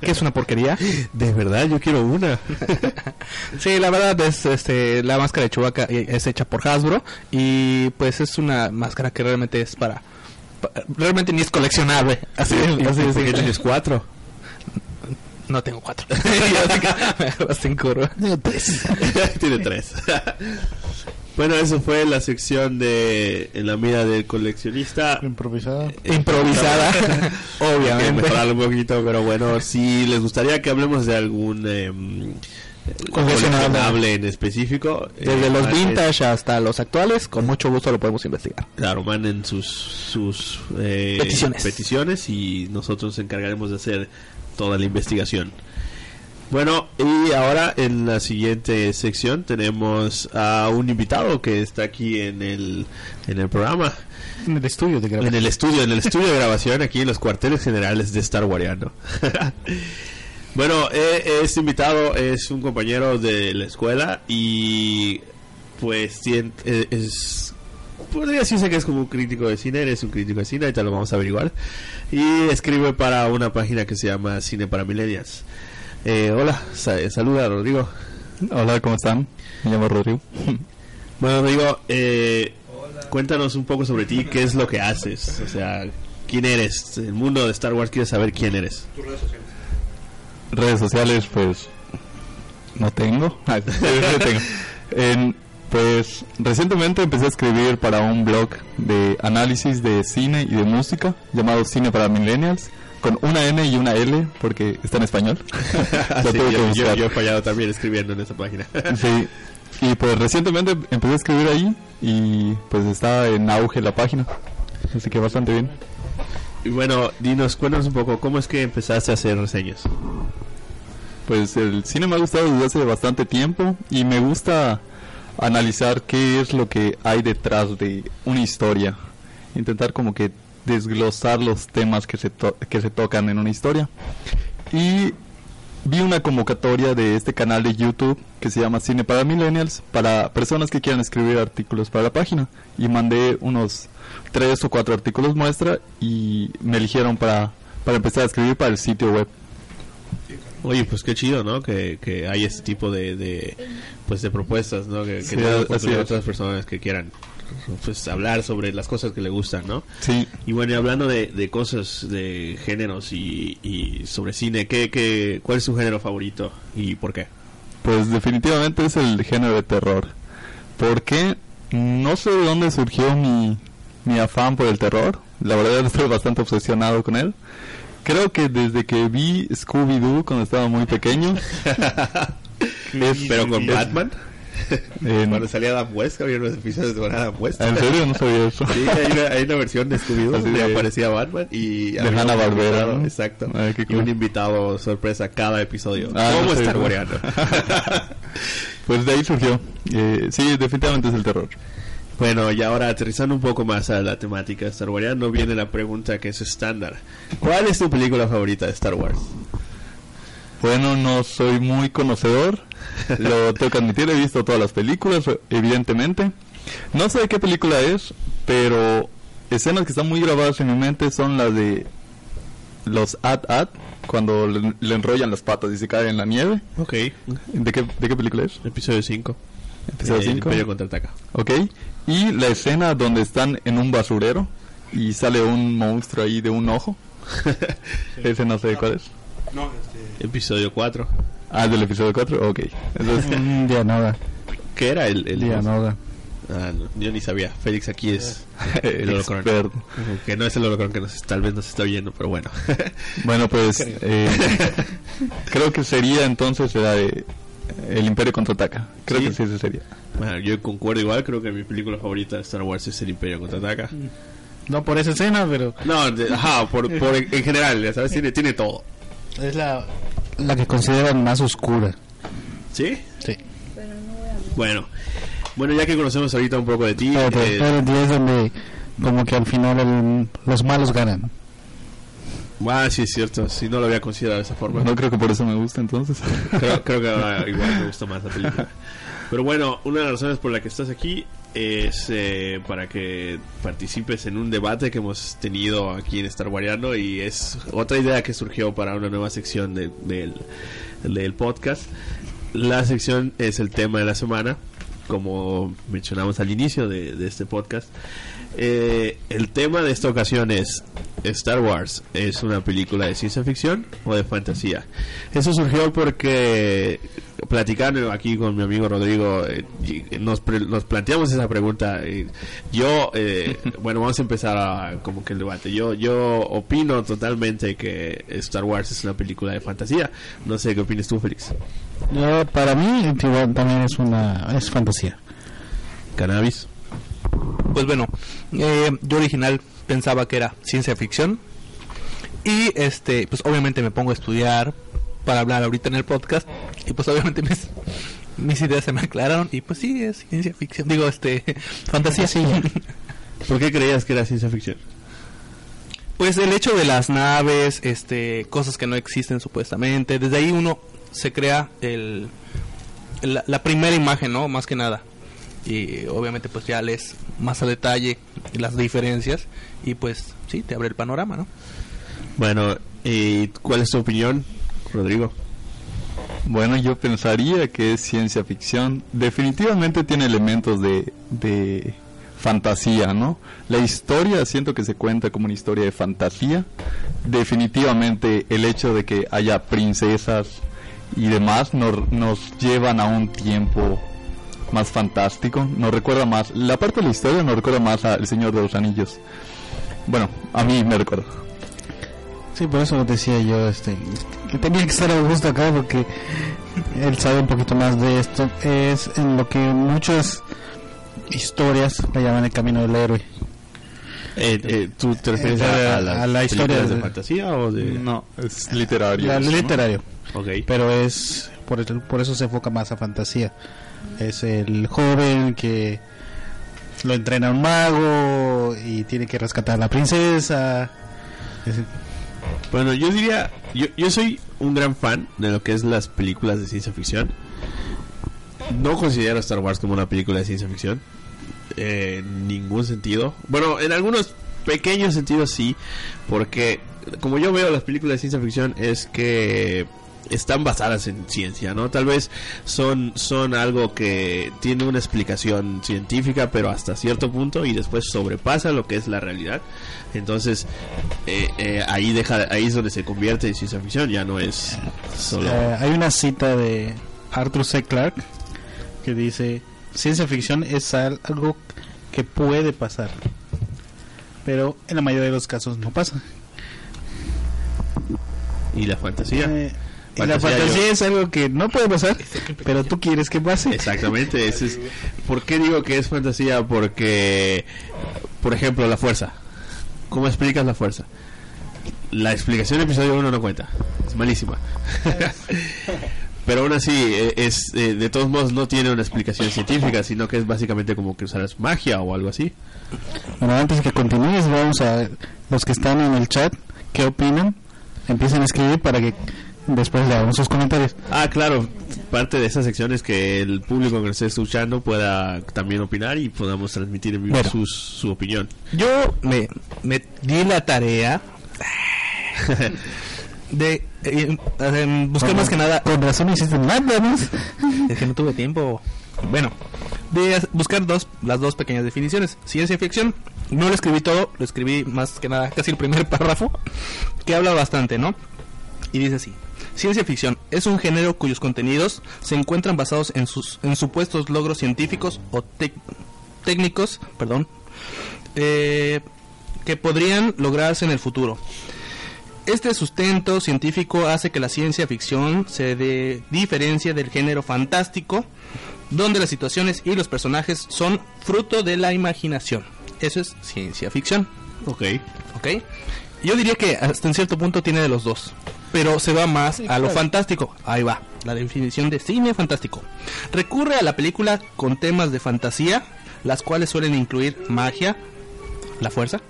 que es una porquería. De verdad, yo quiero una. Sí, la verdad es este la máscara de Chewbacca eh, es hecha por Hasbro y pues es una máscara que realmente es para pa- realmente ni es coleccionable. Así, ¿Y así tienes cuatro? No tengo cuatro. Así que me agarraste en curva. Tiene tres. bueno, eso fue la sección de En la mira del coleccionista. Improvisada. Improvisada, que obviamente. mejorarlo un poquito, pero bueno, si les gustaría que hablemos de algún em, Coleccionable. en específico, eh, Desde los vintage hasta los actuales, con mucho gusto lo podemos investigar. Claro, manden sus, sus eh, Peticiones. peticiones y nosotros nos encargaremos de hacer toda la investigación. Bueno, y ahora en la siguiente sección tenemos a un invitado que está aquí en el, en el programa, En el estudio de en grabación. el estudio, en el estudio de grabación, aquí en los cuarteles generales de Star Wariano. bueno, eh, este invitado es un compañero de la escuela y pues eh, es podría decirse que es como un crítico de cine, eres un crítico de cine, ahorita lo vamos a averiguar. Y escribe para una página que se llama Cine para Millennials. Eh, hola, sa- saluda Rodrigo. Hola, ¿cómo están? Me llamo Rodrigo. Bueno, Rodrigo, eh, cuéntanos un poco sobre ti, qué es lo que haces, o sea, quién eres. El mundo de Star Wars quiere saber quién eres. redes sociales pues no tengo Ah, tengo. En- pues recientemente empecé a escribir para un blog de análisis de cine y de música llamado Cine para Millennials con una N y una L porque está en español. Lo Sí, tuve que yo, yo- buscar. yo he fallado también escribiendo en esa página. Sí. Y pues recientemente empecé a escribir ahí y pues está en auge la página. Así que bastante bien. Y bueno, dinos, cuéntanos un poco, ¿cómo es que empezaste a hacer reseñas? Pues el cine me ha gustado desde hace bastante tiempo y me gusta analizar qué es lo que hay detrás de una historia. Intentar como que desglosar los temas que se, to- que se tocan en una historia. Y vi una convocatoria de este canal de YouTube que se llama Cine para Millennials para personas que quieran escribir artículos para la página. Y mandé unos tres o cuatro artículos muestra y me eligieron para, para empezar a escribir para el sitio web. Oye, pues qué chido, ¿no? Que, que hay este tipo de, de, pues de propuestas, ¿no? Que, que Sí, a otras personas que quieran pues hablar sobre las cosas que le gustan, ¿no? Sí, Y bueno, y hablando de, de cosas, de géneros y, y sobre cine, ¿qué, qué, ¿cuál es su género favorito y por qué? Pues definitivamente es el género de terror. Porque no sé de dónde surgió mi, mi afán por el terror. La verdad estoy bastante obsesionado con él. Creo que desde que vi Scooby-Doo cuando estaba muy pequeño. es- Pero con es- Batman, en- cuando salía Adam West, había unos episodios de Adam West. ¿En serio? No sabía eso. Sí, hay una, hay una versión de Scooby-Doo donde de- aparecía Batman y de invitado, ¿no? Exacto. Ay, y un invitado sorpresa cada episodio. Ah, ¿Cómo no ¿no? guareando? Pues de ahí surgió. Eh, sí, definitivamente es el terror. Bueno, y ahora aterrizando un poco más a la temática de Star Wars, no viene la pregunta que es estándar. ¿Cuál es tu película favorita de Star Wars? Bueno, no soy muy conocedor, lo tengo que admitir, he visto todas las películas, evidentemente. No sé de qué película es, pero escenas que están muy grabadas en mi mente son las de los At-At, cuando le, le enrollan las patas y se cae en la nieve. Ok. ¿De qué, de qué película es? Episodio 5. Episodio El 5. Imperio contraataca. Ok. Y la escena donde están en un basurero y sale un monstruo ahí de un ojo. Ese no sé cuál es. Episodio 4. Ah, del episodio 4. Ok. Entonces, Mm, Dianoga. ¿Qué era el...? el Dianoga. Ah, no, yo ni sabía. Félix aquí es el experto. Que no es el holocrón que nos, tal vez nos está viendo, pero bueno. Bueno, pues eh, creo que sería entonces la de El Imperio contraataca. Creo ¿Sí? que sí, ese sería. Bueno, yo concuerdo igual, creo que mi película favorita de Star Wars es El Imperio contraataca. No por esa escena, pero No, de- ajá, por, por en, en general, ya sabes, tiene, tiene todo. es la, la que consideran más oscura. ¿Sí? Sí. Bueno. Bueno, ya que conocemos ahorita un poco de ti, Pero, eh, pero 10 donde como que al final el- los malos ganan. Ah, sí es cierto, si no lo había considerado de esa forma. No creo que por eso me gusta entonces. creo, creo que ahora igual me gusta más la película. Pero bueno, una de las razones por la que estás aquí es eh, para que participes en un debate que hemos tenido aquí en Star Wariano y es otra idea que surgió para una nueva sección de- del, del podcast. La sección es el tema de la semana, como mencionamos al inicio de, de este podcast. Eh, el tema de esta ocasión es Star Wars es una película de ciencia ficción o de fantasía. Eso surgió porque platicando aquí con mi amigo Rodrigo eh, nos, pre- nos planteamos esa pregunta. yo, eh, bueno, vamos a empezar a, como que el debate. Yo, yo opino totalmente que Star Wars es una película de fantasía. No sé qué opinas tú, Félix. Yo, para mí también es una es fantasía. Cannabis. Pues bueno, eh, yo original pensaba que era ciencia ficción. Y este, pues obviamente me pongo a estudiar para hablar ahorita en el podcast. Y pues obviamente mis, mis ideas se me aclararon. Y pues sí, es ciencia ficción. Digo, este, fantasía. ¿Por qué creías que era ciencia ficción? Pues el hecho de las naves, este, cosas que no existen supuestamente, desde ahí uno se crea el, la, la primera imagen, ¿no? Más que nada. Y obviamente pues ya lees más a detalle las diferencias y pues sí, te abre el panorama, ¿no? Bueno, ¿y cuál es tu opinión, Rodrigo? Bueno, yo pensaría que es ciencia ficción. Definitivamente tiene elementos de, de fantasía, ¿no? La historia siento que se cuenta como una historia de fantasía. Definitivamente el hecho de que haya princesas y demás nos, nos llevan a un tiempo más fantástico. Nos recuerda más, la parte de la historia nos recuerda más a El Señor de los Anillos. Bueno, a mí me recuerda. Sí, por eso decía yo este, que tenía que estar Augusto acá porque él sabe un poquito más de esto. Es en lo que muchas historias le llaman el camino del héroe. Eh, eh, ¿Tú te refieres Eh, a, a- a las a la historia de de- fantasía o de...? No, es literario. La- eso, ¿no? literario, Ok. pero es por, el- por eso se enfoca más a fantasía. Es el joven que lo entrena un mago y tiene que rescatar a la princesa. Es- Bueno, yo diría, yo, yo soy un gran fan de lo que es las películas de ciencia ficción. No considero Star Wars como una película de ciencia ficción. eh, en ningún sentido. Bueno, en algunos pequeños sentidos sí. Porque como yo veo las películas de ciencia ficción es que están basadas en ciencia, ¿no? Tal vez son, son algo que tiene una explicación científica, pero hasta cierto punto y después sobrepasa lo que es la realidad. Entonces, eh, eh, ahí deja, ahí es donde se convierte en ciencia ficción, ya no es solo. Eh, hay una cita de Arthur C. Clarke que dice, ciencia ficción es al- algo que puede pasar, pero en la mayoría de los casos no pasa. Y la fantasía. Y la Fantasía yo- es algo que no puede pasar, pero tú quieres que pase. Exactamente, ese es, ¿por qué digo que es fantasía? Porque, por ejemplo, la fuerza. ¿Cómo explicas la fuerza? La explicación del episodio 1 no cuenta, es malísima. Pero aún así, eh, es eh, de todos modos no tiene una explicación científica, sino que es básicamente como que usaras magia o algo así. Bueno, antes que continúes, vamos a los que están en el chat, ¿qué opinan? Empiecen a escribir para que después leamos sus comentarios. Ah, claro, parte de esa sección es que el público que nos esté escuchando pueda también opinar y podamos transmitir en vivo Bueno. sus- su opinión. Yo me, me di la tarea de eh, eh, buscar más que nada Con razón hiciste nada más. Es que no tuve tiempo. Bueno, de buscar dos, las dos pequeñas definiciones. Ciencia ficción, no lo escribí todo, lo escribí más que nada, casi el primer párrafo, que habla bastante, ¿no? Y dice así. Ciencia ficción es un género cuyos contenidos se encuentran basados en, sus, en supuestos logros científicos o técnicos, perdón, eh, que podrían lograrse en el futuro. Este sustento científico hace que la ciencia ficción se de- diferencie del género fantástico, donde las situaciones y los personajes son fruto de la imaginación. Eso es ciencia ficción, Ok. ¿ok? Yo diría que hasta en cierto punto tiene de los dos, pero se va más a lo fantástico. Ahí va, la definición de cine fantástico. Recurre a la película con temas de fantasía, las cuales suelen incluir magia, la fuerza,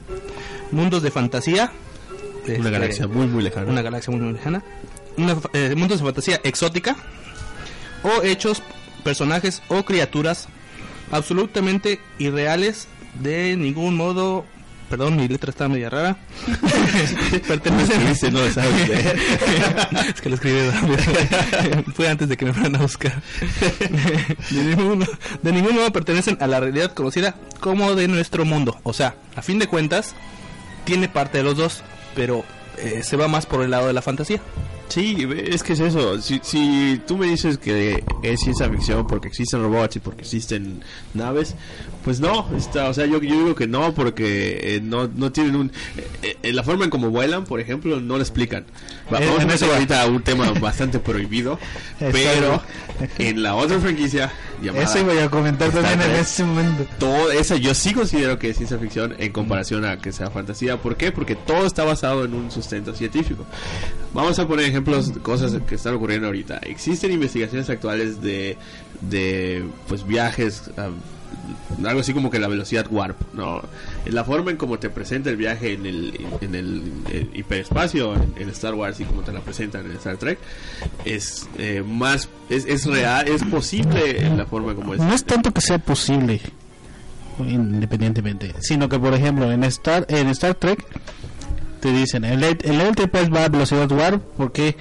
mundos de fantasía, Una este, galaxia muy, muy lejana. una galaxia muy, muy lejana, una, eh, mundos de fantasía exótica, o hechos, personajes o criaturas absolutamente irreales, de ningún modo. Perdón, mi letra está media rara. Pertenecen. Escribiste, no lo sabes leer. es que lo escribí. Fue antes de que me fueran a buscar. de, ningún, de ningún modo pertenecen a la realidad conocida como de nuestro mundo. O sea, a fin de cuentas, tiene parte de los dos, pero eh, se va más por el lado de la fantasía. Sí, es que es eso. Si, si tú me dices que es ciencia ficción porque existen robots y porque existen naves, pues no. Está, o sea, yo, yo digo que no porque eh, no, no tienen un... eh, eh, la forma en cómo vuelan, por ejemplo, no lo explican. Eh, Vamos a eso meter ahorita a un tema bastante prohibido, pero en la otra franquicia llamada... Eso iba a comentar también en este momento. todo esa yo sí considero que es ciencia ficción en comparación a que sea fantasía. ¿Por qué? Porque todo está basado en un sustento científico. Vamos a poner ejemplos de cosas que están ocurriendo ahorita. Existen investigaciones actuales de, de pues viajes, algo así como que la velocidad warp, ¿no? La forma en cómo te presenta el viaje en el, en el, hiperespacio en, Star Wars y como te la presentan en Star Trek es eh, más, es, es real, es posible en la forma como es. No es tanto que sea posible, independientemente, sino que, por ejemplo, en Star, en Star Trek te dicen, el, el Enterprise va a velocidad warp, ¿por qué?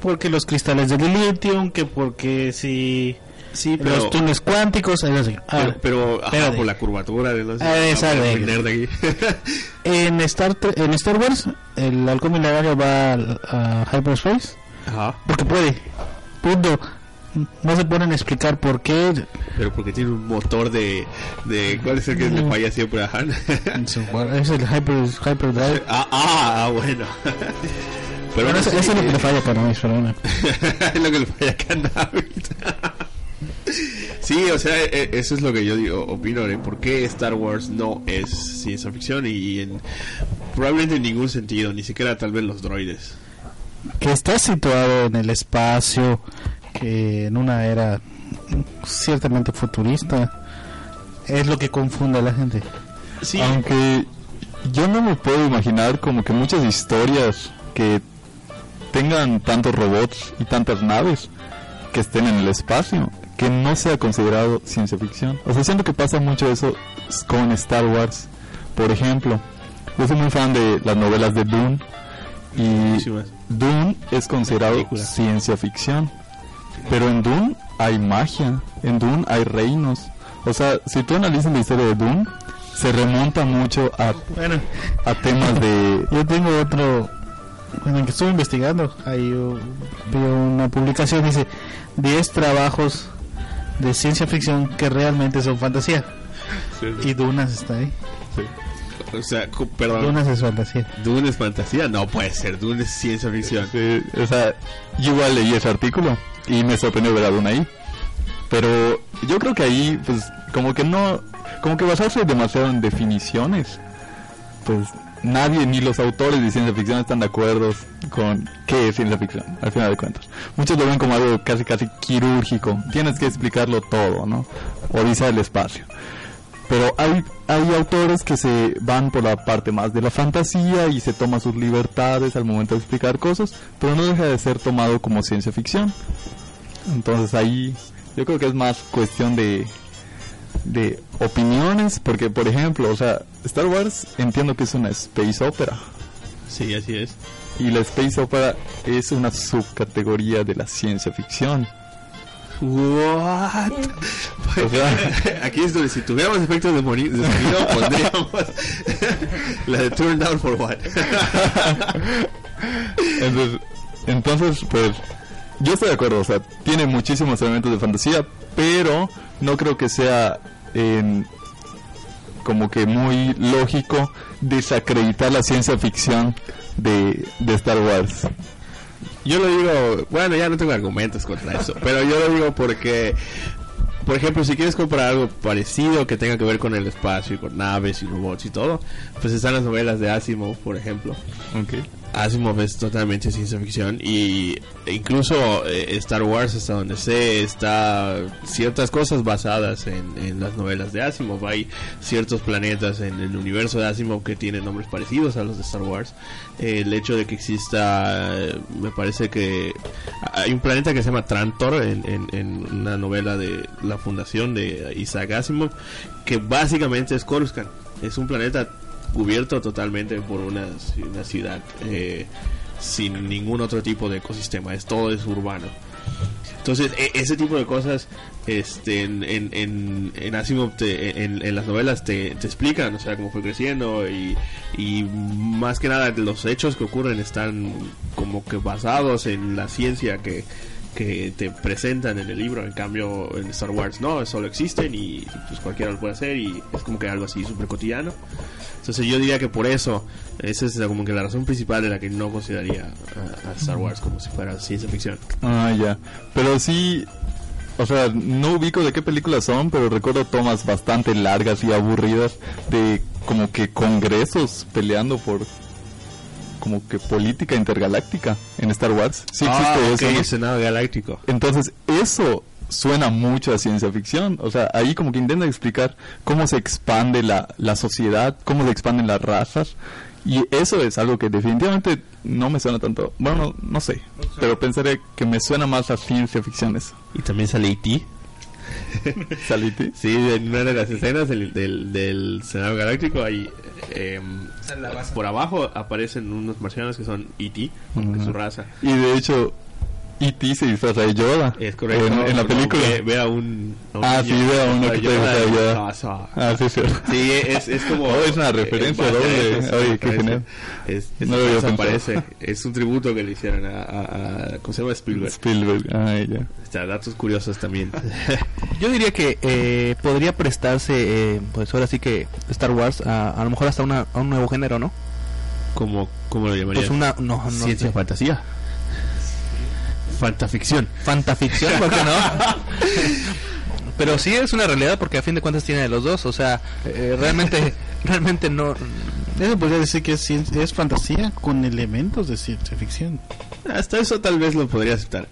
Porque los cristales de lithium, que porque si Sí, los túneles cuánticos, es así. Ah, Pero, pero ajá, por la curvatura de los. Ah, de- aquí. en Star en Star Wars, el halcón milenario va al- a hyperspace Ajá. porque puede. Punto. no se ponen a explicar por qué. Pero porque tiene un motor de... de ¿Cuál es el que le falla siempre a Han? Es el Hyper, Hyperdrive. ah, ah, ah, bueno. Pero Bueno, no eso, sé, eso es lo que le falla para mí, pero bueno. es lo que le falla a Cannabis. Sí, o sea, e- eso es lo que yo digo, opino de por qué Star Wars no es ciencia ficción y en probablemente en ningún sentido, ni siquiera tal vez los droides. Que está situado en el espacio, que en una era ciertamente futurista, es lo que confunde a la gente. Sí, Aunque yo no me puedo imaginar como que muchas historias que tengan tantos robots y tantas naves que estén en el espacio que no sea considerado ciencia ficción. O sea, siento que pasa mucho eso con Star Wars. Por ejemplo, yo soy muy fan de las novelas de Dune y. Dune es considerado ciencia ficción. Pero en Dune hay magia, en Dune hay reinos. O sea, si tú analizas la historia de Dune, se remonta mucho a, Bueno, a temas de... yo tengo otro, bueno, que estuve investigando, ahí vi una publicación, dice 10 trabajos de ciencia ficción que realmente son fantasía. Y Dunas está ahí. o sea, perdón, Dunas es fantasía. Dune es fantasía, no puede ser, Dune es ciencia ficción. Sí, o sea, yo igual leí ese artículo y me sorprendió ver a Dune ahí. Pero yo creo que ahí, pues, como que no, como que basarse demasiado en definiciones, pues nadie ni los autores de ciencia ficción están de acuerdo con qué es ciencia ficción, al final de cuentas. Muchos lo ven como algo casi casi quirúrgico, tienes que explicarlo todo, ¿no? Odisea del espacio. Pero hay, hay autores que se van por la parte más de la fantasía y se toman sus libertades al momento de explicar cosas, pero no deja de ser tomado como ciencia ficción. Entonces ahí yo creo que es más cuestión de, de opiniones, porque por ejemplo, o sea, Star Wars entiendo que es una space opera. Sí, así es. Y la space opera es una subcategoría de la ciencia ficción. What? O sea, Aquí es donde si tuviéramos efectos de, moni- de sonido pondríamos la de turn down for what. Entonces, entonces, pues, yo estoy de acuerdo, o sea, tiene muchísimos elementos de fantasía, pero no creo que sea en- como que muy lógico desacreditar la ciencia ficción de, de Star Wars. Yo lo digo, bueno, ya no tengo argumentos contra eso, pero yo lo digo porque, por ejemplo, si quieres comprar algo parecido que tenga que ver con el espacio y con naves y robots y todo, pues están las novelas de Asimov, por ejemplo. Asimov es totalmente ciencia ficción y e incluso eh, Star Wars hasta donde sé está ciertas cosas basadas en, las novelas de Asimov. Hay ciertos planetas en el universo de Asimov que tienen nombres parecidos a los de Star Wars. Eh, el hecho de que exista me parece que hay un planeta que se llama Trantor en, en- en una novela de la fundación de Isaac Asimov que básicamente es Coruscant. Es un planeta cubierto totalmente por una, una ciudad eh, sin ningún otro tipo de ecosistema, es todo es urbano. Entonces, e- ese tipo de cosas este, en, en, en, en Asimov, te- en, en las novelas te, te explican, o sea, cómo fue creciendo y, y más que nada los hechos que ocurren están como que basados en la ciencia que, que te presentan en el libro. En cambio, en Star Wars no, solo existen y pues cualquiera lo puede hacer y es como que algo así súper cotidiano. Entonces yo diría que por eso, esa es como que la razón principal de la que no consideraría a, a Star Wars como si fuera ciencia ficción. Ah, ya. Pero sí, o sea, no ubico de qué películas son, pero recuerdo tomas bastante largas y aburridas de como que congresos peleando por como que política intergaláctica en Star Wars. Sí existe ah, eso. ok, ¿no? Senado Galáctico. Entonces, eso suena mucho a ciencia ficción. O sea, ahí como que intenta explicar cómo se expande la, la sociedad, cómo se expanden las razas. Y eso es algo que definitivamente no me suena tanto. Bueno, no, no sé. Pero pensaré que me suena más a ciencia ficción eso. Y también sale E.T. ¿Salite? Sí, en una de las escenas del, del, del Senado Galáctico hay... eh, por abajo aparecen unos marcianos que son E.T., es su raza. Y de hecho, E.T. se disfraza de Yoda. Es correcto. En, en la No, película. Ve, ve a un. a un Ah, niño sí, ve a uno que te gusta en Yoda. Ah, sí, cierto. Sí, es, es como. Oh, es una referencia doble. Oye, qué genial. Es, es, No lo había eso pensado. parece. Es un tributo que le hicieron a. a, a- ¿Cómo se llama? Spielberg. Spielberg. Ah, ya. O sea, datos curiosos también. Yo diría que eh, podría prestarse, eh, pues ahora sí que Star Wars, a, a lo mejor hasta una, a un nuevo género, ¿no? ¿Cómo, cómo lo llamarías? Pues una, no, no Ciencia sé. fantasía. Fantaficción. fantaficción, ¿por qué no? Pero sí es una realidad porque a fin de cuentas tiene de los dos, o sea, eh, realmente, realmente no. Eso podría decir que es, es fantasía con elementos de ciencia ficción. Hasta eso tal vez lo podría aceptar.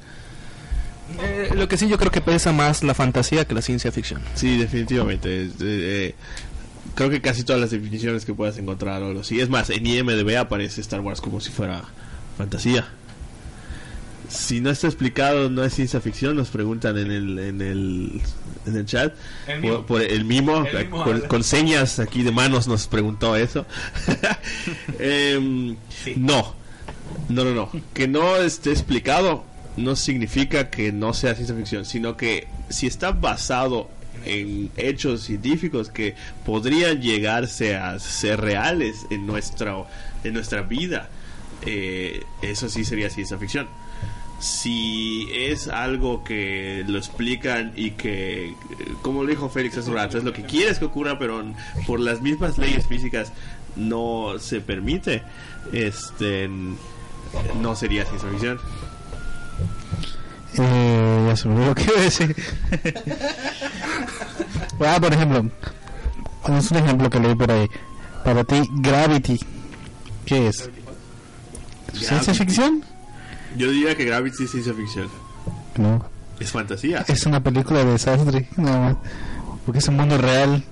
eh, lo que sí yo creo que pesa más la fantasía que la ciencia ficción. Sí, definitivamente. Eh, eh, creo que casi todas las definiciones que puedas encontrar o algo así. Es más, en IMDB aparece Star Wars como si fuera fantasía. Si no está explicado, no es ciencia ficción, nos preguntan en el, en el, en el chat. El mimo. por, por el mimo, El mimo con, habla. con señas aquí de manos nos preguntó eso. Em, No, no, no, no. Que no esté explicado no significa que no sea ciencia ficción, sino que si está basado en hechos científicos que podrían llegarse a ser reales en nuestra, en nuestra vida, eh, eso sí sería ciencia ficción. Si es algo que lo explican y que, como lo dijo Félix hace rato, es lo que quieres que ocurra, pero por las mismas leyes físicas no se permite, este, no sería ciencia ficción. Eh, ya se me olvidó lo que iba a decir. ah, por ejemplo, es un ejemplo que leí por ahí. Para ti, Gravity, ¿qué es? ¿Ciencia Gravity. ficción? Yo diría que Gravity es ciencia ficción. No, Es fantasía. es una película de desastre, nada más. Porque es un mundo real.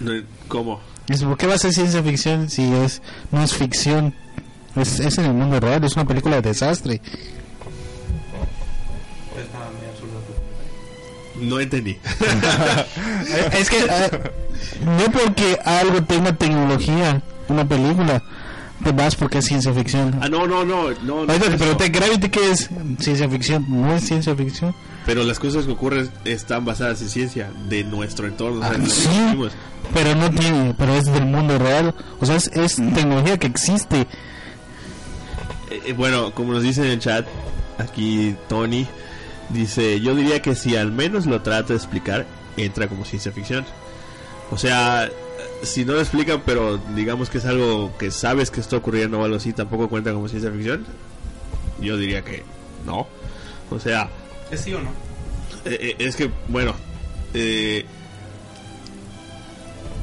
No, ¿Cómo? Dice, ¿Por qué va a ser ciencia ficción si es no es ficción? Es, es en el mundo real, es una película de desastre. No entendí. es que ah, no porque algo tenga tecnología, una película, te vas porque es ciencia ficción. ah, no, no, no. no, no Ahorita te eso. pregunté, ¿Gravity qué es? Ciencia ficción, no es ciencia ficción. Pero las cosas que ocurren están basadas en ciencia de nuestro entorno. o sea, Ah, que sí. Pero no tiene, pero es del mundo real. O sea, es, es tecnología que existe. Eh, eh, bueno, como nos dice en el chat, aquí Tony dice, yo diría que si al menos lo trata de explicar, entra como ciencia ficción. O sea, si no lo explican, pero digamos que es algo que sabes que está ocurriendo o algo así, tampoco cuenta como ciencia ficción. Yo diría que no. O sea, ¿Es sí o no? eh, eh, es que, bueno, eh,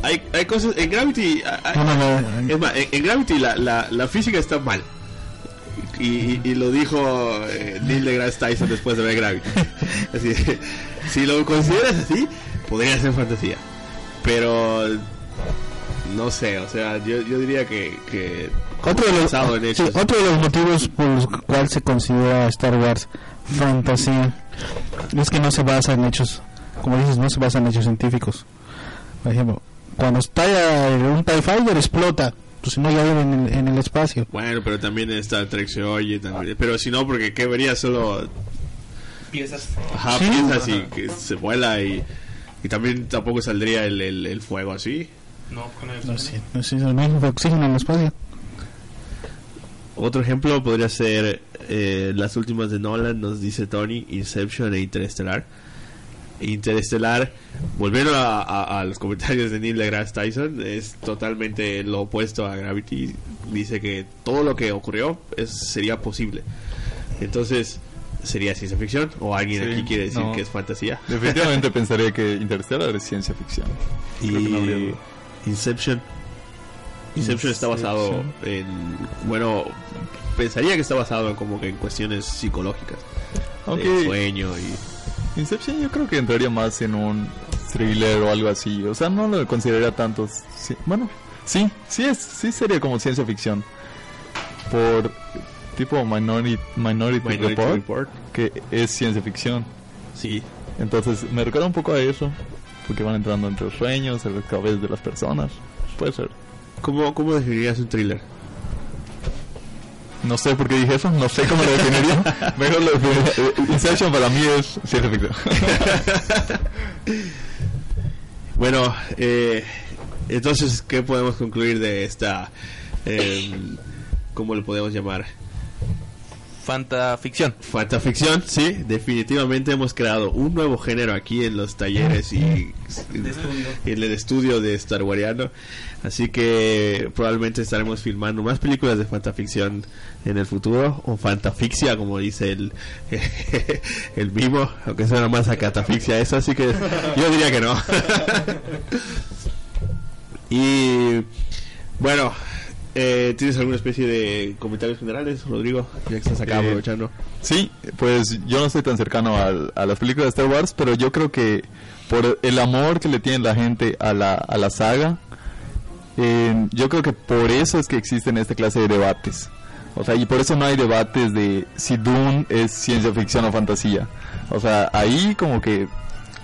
hay, hay cosas en Gravity. hay- No, no, no. es más, en, en Gravity la, la, la física está mal. Y, y- y lo dijo eh, Neil deGrasse Tyson después de ver Gravity. Así, si lo consideras así, podría ser fantasía. Pero no sé, o sea, yo, yo diría que, que Otro de, los, en sí, hechos. otro de los motivos por los cuales se considera Star Wars fantasía es que no se basa en hechos, como dices, no se basa en hechos científicos. Por ejemplo, cuando estalla un TIE Fighter explota, pues si no ya en el, en el espacio. Bueno, pero también en Star Trek se oye también. Pero si no, porque ¿qué vería? Solo Piezas. ajá, Sí. piensas y que se vuela y, y también tampoco saldría el, el, el fuego así. No, con el No sé, no sé, no hay oxígeno en el espacio. Otro ejemplo podría ser eh, las últimas de Nolan, nos dice Tony, Inception e Interestelar. Interestelar, volviendo a, a- a los comentarios de Neil deGrasse Tyson, es totalmente lo opuesto a Gravity. Dice que todo lo que ocurrió es, sería posible. Entonces, ¿sería ciencia ficción? ¿O alguien Sí, aquí quiere decir no. que es fantasía? Definitivamente pensaría que Interstellar es ciencia ficción. Creo que no habría Y duda. Inception. Inception está basado en. Bueno, pensaría que está basado en como que en cuestiones psicológicas. Aunque de sueño y. Inception yo creo que entraría más en un thriller o algo así. O sea, no lo consideraría tanto. sí- bueno, sí, sí es, sí sería como ciencia ficción. Por tipo Minority, Minority, Minority Report, Report. que es ciencia ficción. Sí. Entonces me recuerda un poco a eso. Porque van entrando entre los sueños, en las cabezas de las personas. Puede ser. ¿Cómo, cómo definirías un thriller? No sé por qué dije eso, no sé cómo lo definiría. Mejor lo definiría. Eh, Inception para mí es ciencia ficción. Bueno, eh, entonces, ¿qué podemos concluir de esta... Eh, ¿Cómo le podemos llamar? Fantaficción. Fantaficción, sí, definitivamente hemos creado un nuevo género aquí en los talleres y, y en el estudio de Star Wariano. Así que probablemente estaremos filmando más películas de fantaficción en el futuro, o fantafixia, como dice el, el vivo, aunque suena más a catafixia eso, así que yo diría que no. y bueno, eh, ¿tienes alguna especie de comentarios generales, Rodrigo? Ya que estás acá Eh, aprovechando. Sí, pues yo no estoy tan cercano a, las películas de Star Wars, pero yo creo que por el amor que le tiene la gente a la, a la saga, eh, yo creo que por eso es que existen esta clase de debates. O sea, y por eso no hay debates de si Dune es ciencia ficción o fantasía. O sea, ahí como que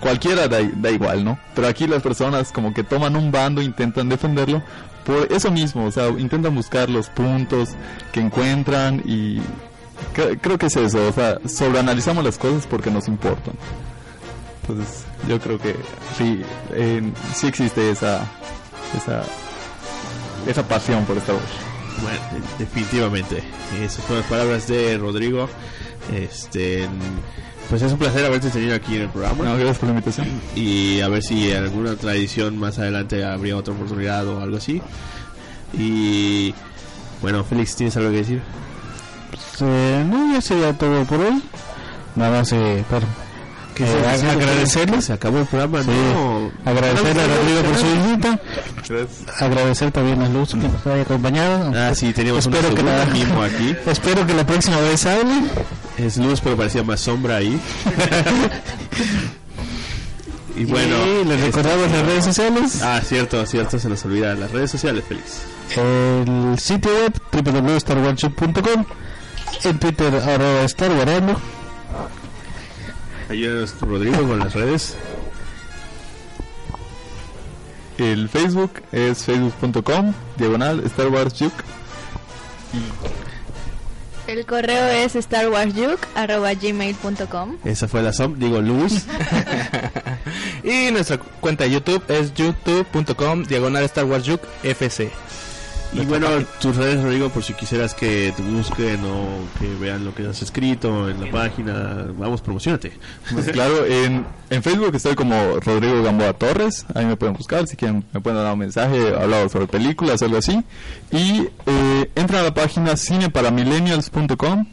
cualquiera da, da igual, ¿no? Pero aquí las personas como que toman un bando, intentan defenderlo eso mismo, o sea, intentan buscar los puntos que encuentran y cre- creo que es eso, o sea, sobreanalizamos las cosas porque nos importan. Entonces, yo creo que sí, sí existe esa, esa, esa pasión por Star Wars. Bueno, de- definitivamente. Esas fueron las palabras de Rodrigo. Este, pues es un placer haberte tenido aquí en el programa. No, gracias por la invitación. Y a ver si en alguna otra edición más adelante habría otra oportunidad o algo así. Y bueno, Félix, ¿tienes algo que decir? Eh, no, ya sería todo por hoy. Nada más eh, para que ag- agradecerles. Se acabó el programa, Sí. ¿no? Agradecerle a Rodrigo por su visita. Gracias. Agradecer también a Luz que nos haya acompañado. Ah, sí, teníamos una Espero que segunda la- mimo aquí. Espero que la próxima vez hable. Es luz, pero parecía más sombra ahí. y bueno, y les recordamos las redes sociales. ah, cierto, cierto, se nos olvida las redes sociales, Félix. El sitio web www.starwatch.com. En Twitter, arroba starwarando. Ayúdanos, Rodrigo, con las redes. El Facebook es facebook.com, diagonal Star Wars Juke. El correo es starwarsyuk.gmail.com Esa fue la som, digo luz. Y nuestra cuenta de YouTube es youtube.com diagonal Star Wars Juke FC. Y bueno, tus redes, Rodrigo, por si quisieras que te busquen o que vean lo que has escrito en la página. Vamos, promocionate. Pues claro, en, en Facebook estoy como Rodrigo Gamboa Torres, ahí me pueden buscar, si quieren me pueden dar un mensaje, hablado sobre películas, algo así. Y eh, entran a la página cineparamillennials.com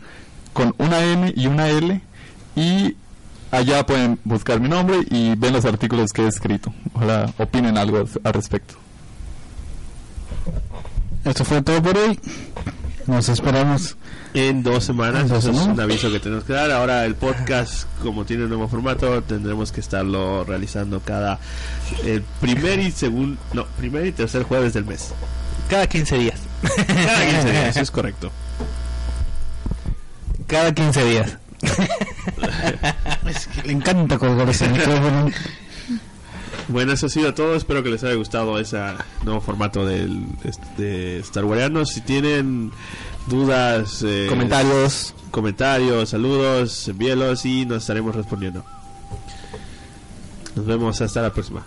con una M y una L y allá pueden buscar mi nombre y ven los artículos que he escrito. Ojalá opinen algo al respecto. Esto fue todo por hoy. Nos esperamos. En dos semanas, En dos eso es un aviso que tenemos que dar. Ahora el podcast, como tiene un nuevo formato, tendremos que estarlo realizando cada el primer y segundo, no, primer y tercer jueves del mes. Cada 15 días. Cada 15 días, eso es correcto. Cada 15 días. Es que le encanta colgar ese micrófono. Bueno, eso ha sido todo. Espero que les haya gustado ese nuevo formato del, de Star Warianos. Si tienen dudas, eh, Comentarios. comentarios, saludos, envíelos y nos estaremos respondiendo. Nos vemos hasta la próxima.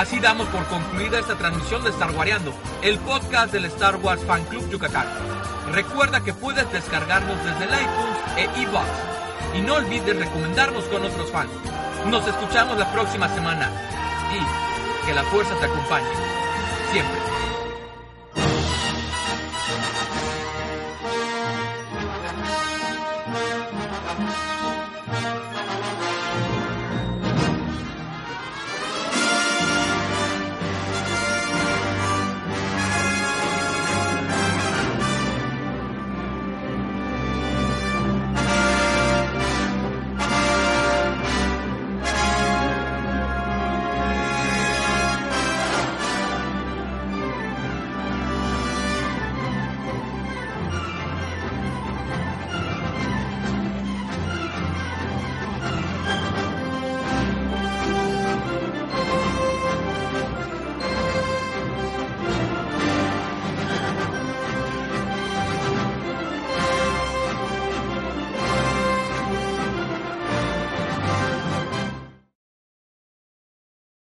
Así damos por concluida esta transmisión de Star Wareando, el podcast del Star Wars Fan Club Yucatán. Recuerda que puedes descargarnos desde el iTunes e iBox. Y no olvides recomendarnos con otros fans. Nos escuchamos la próxima semana. Y que la fuerza te acompañe. Siempre.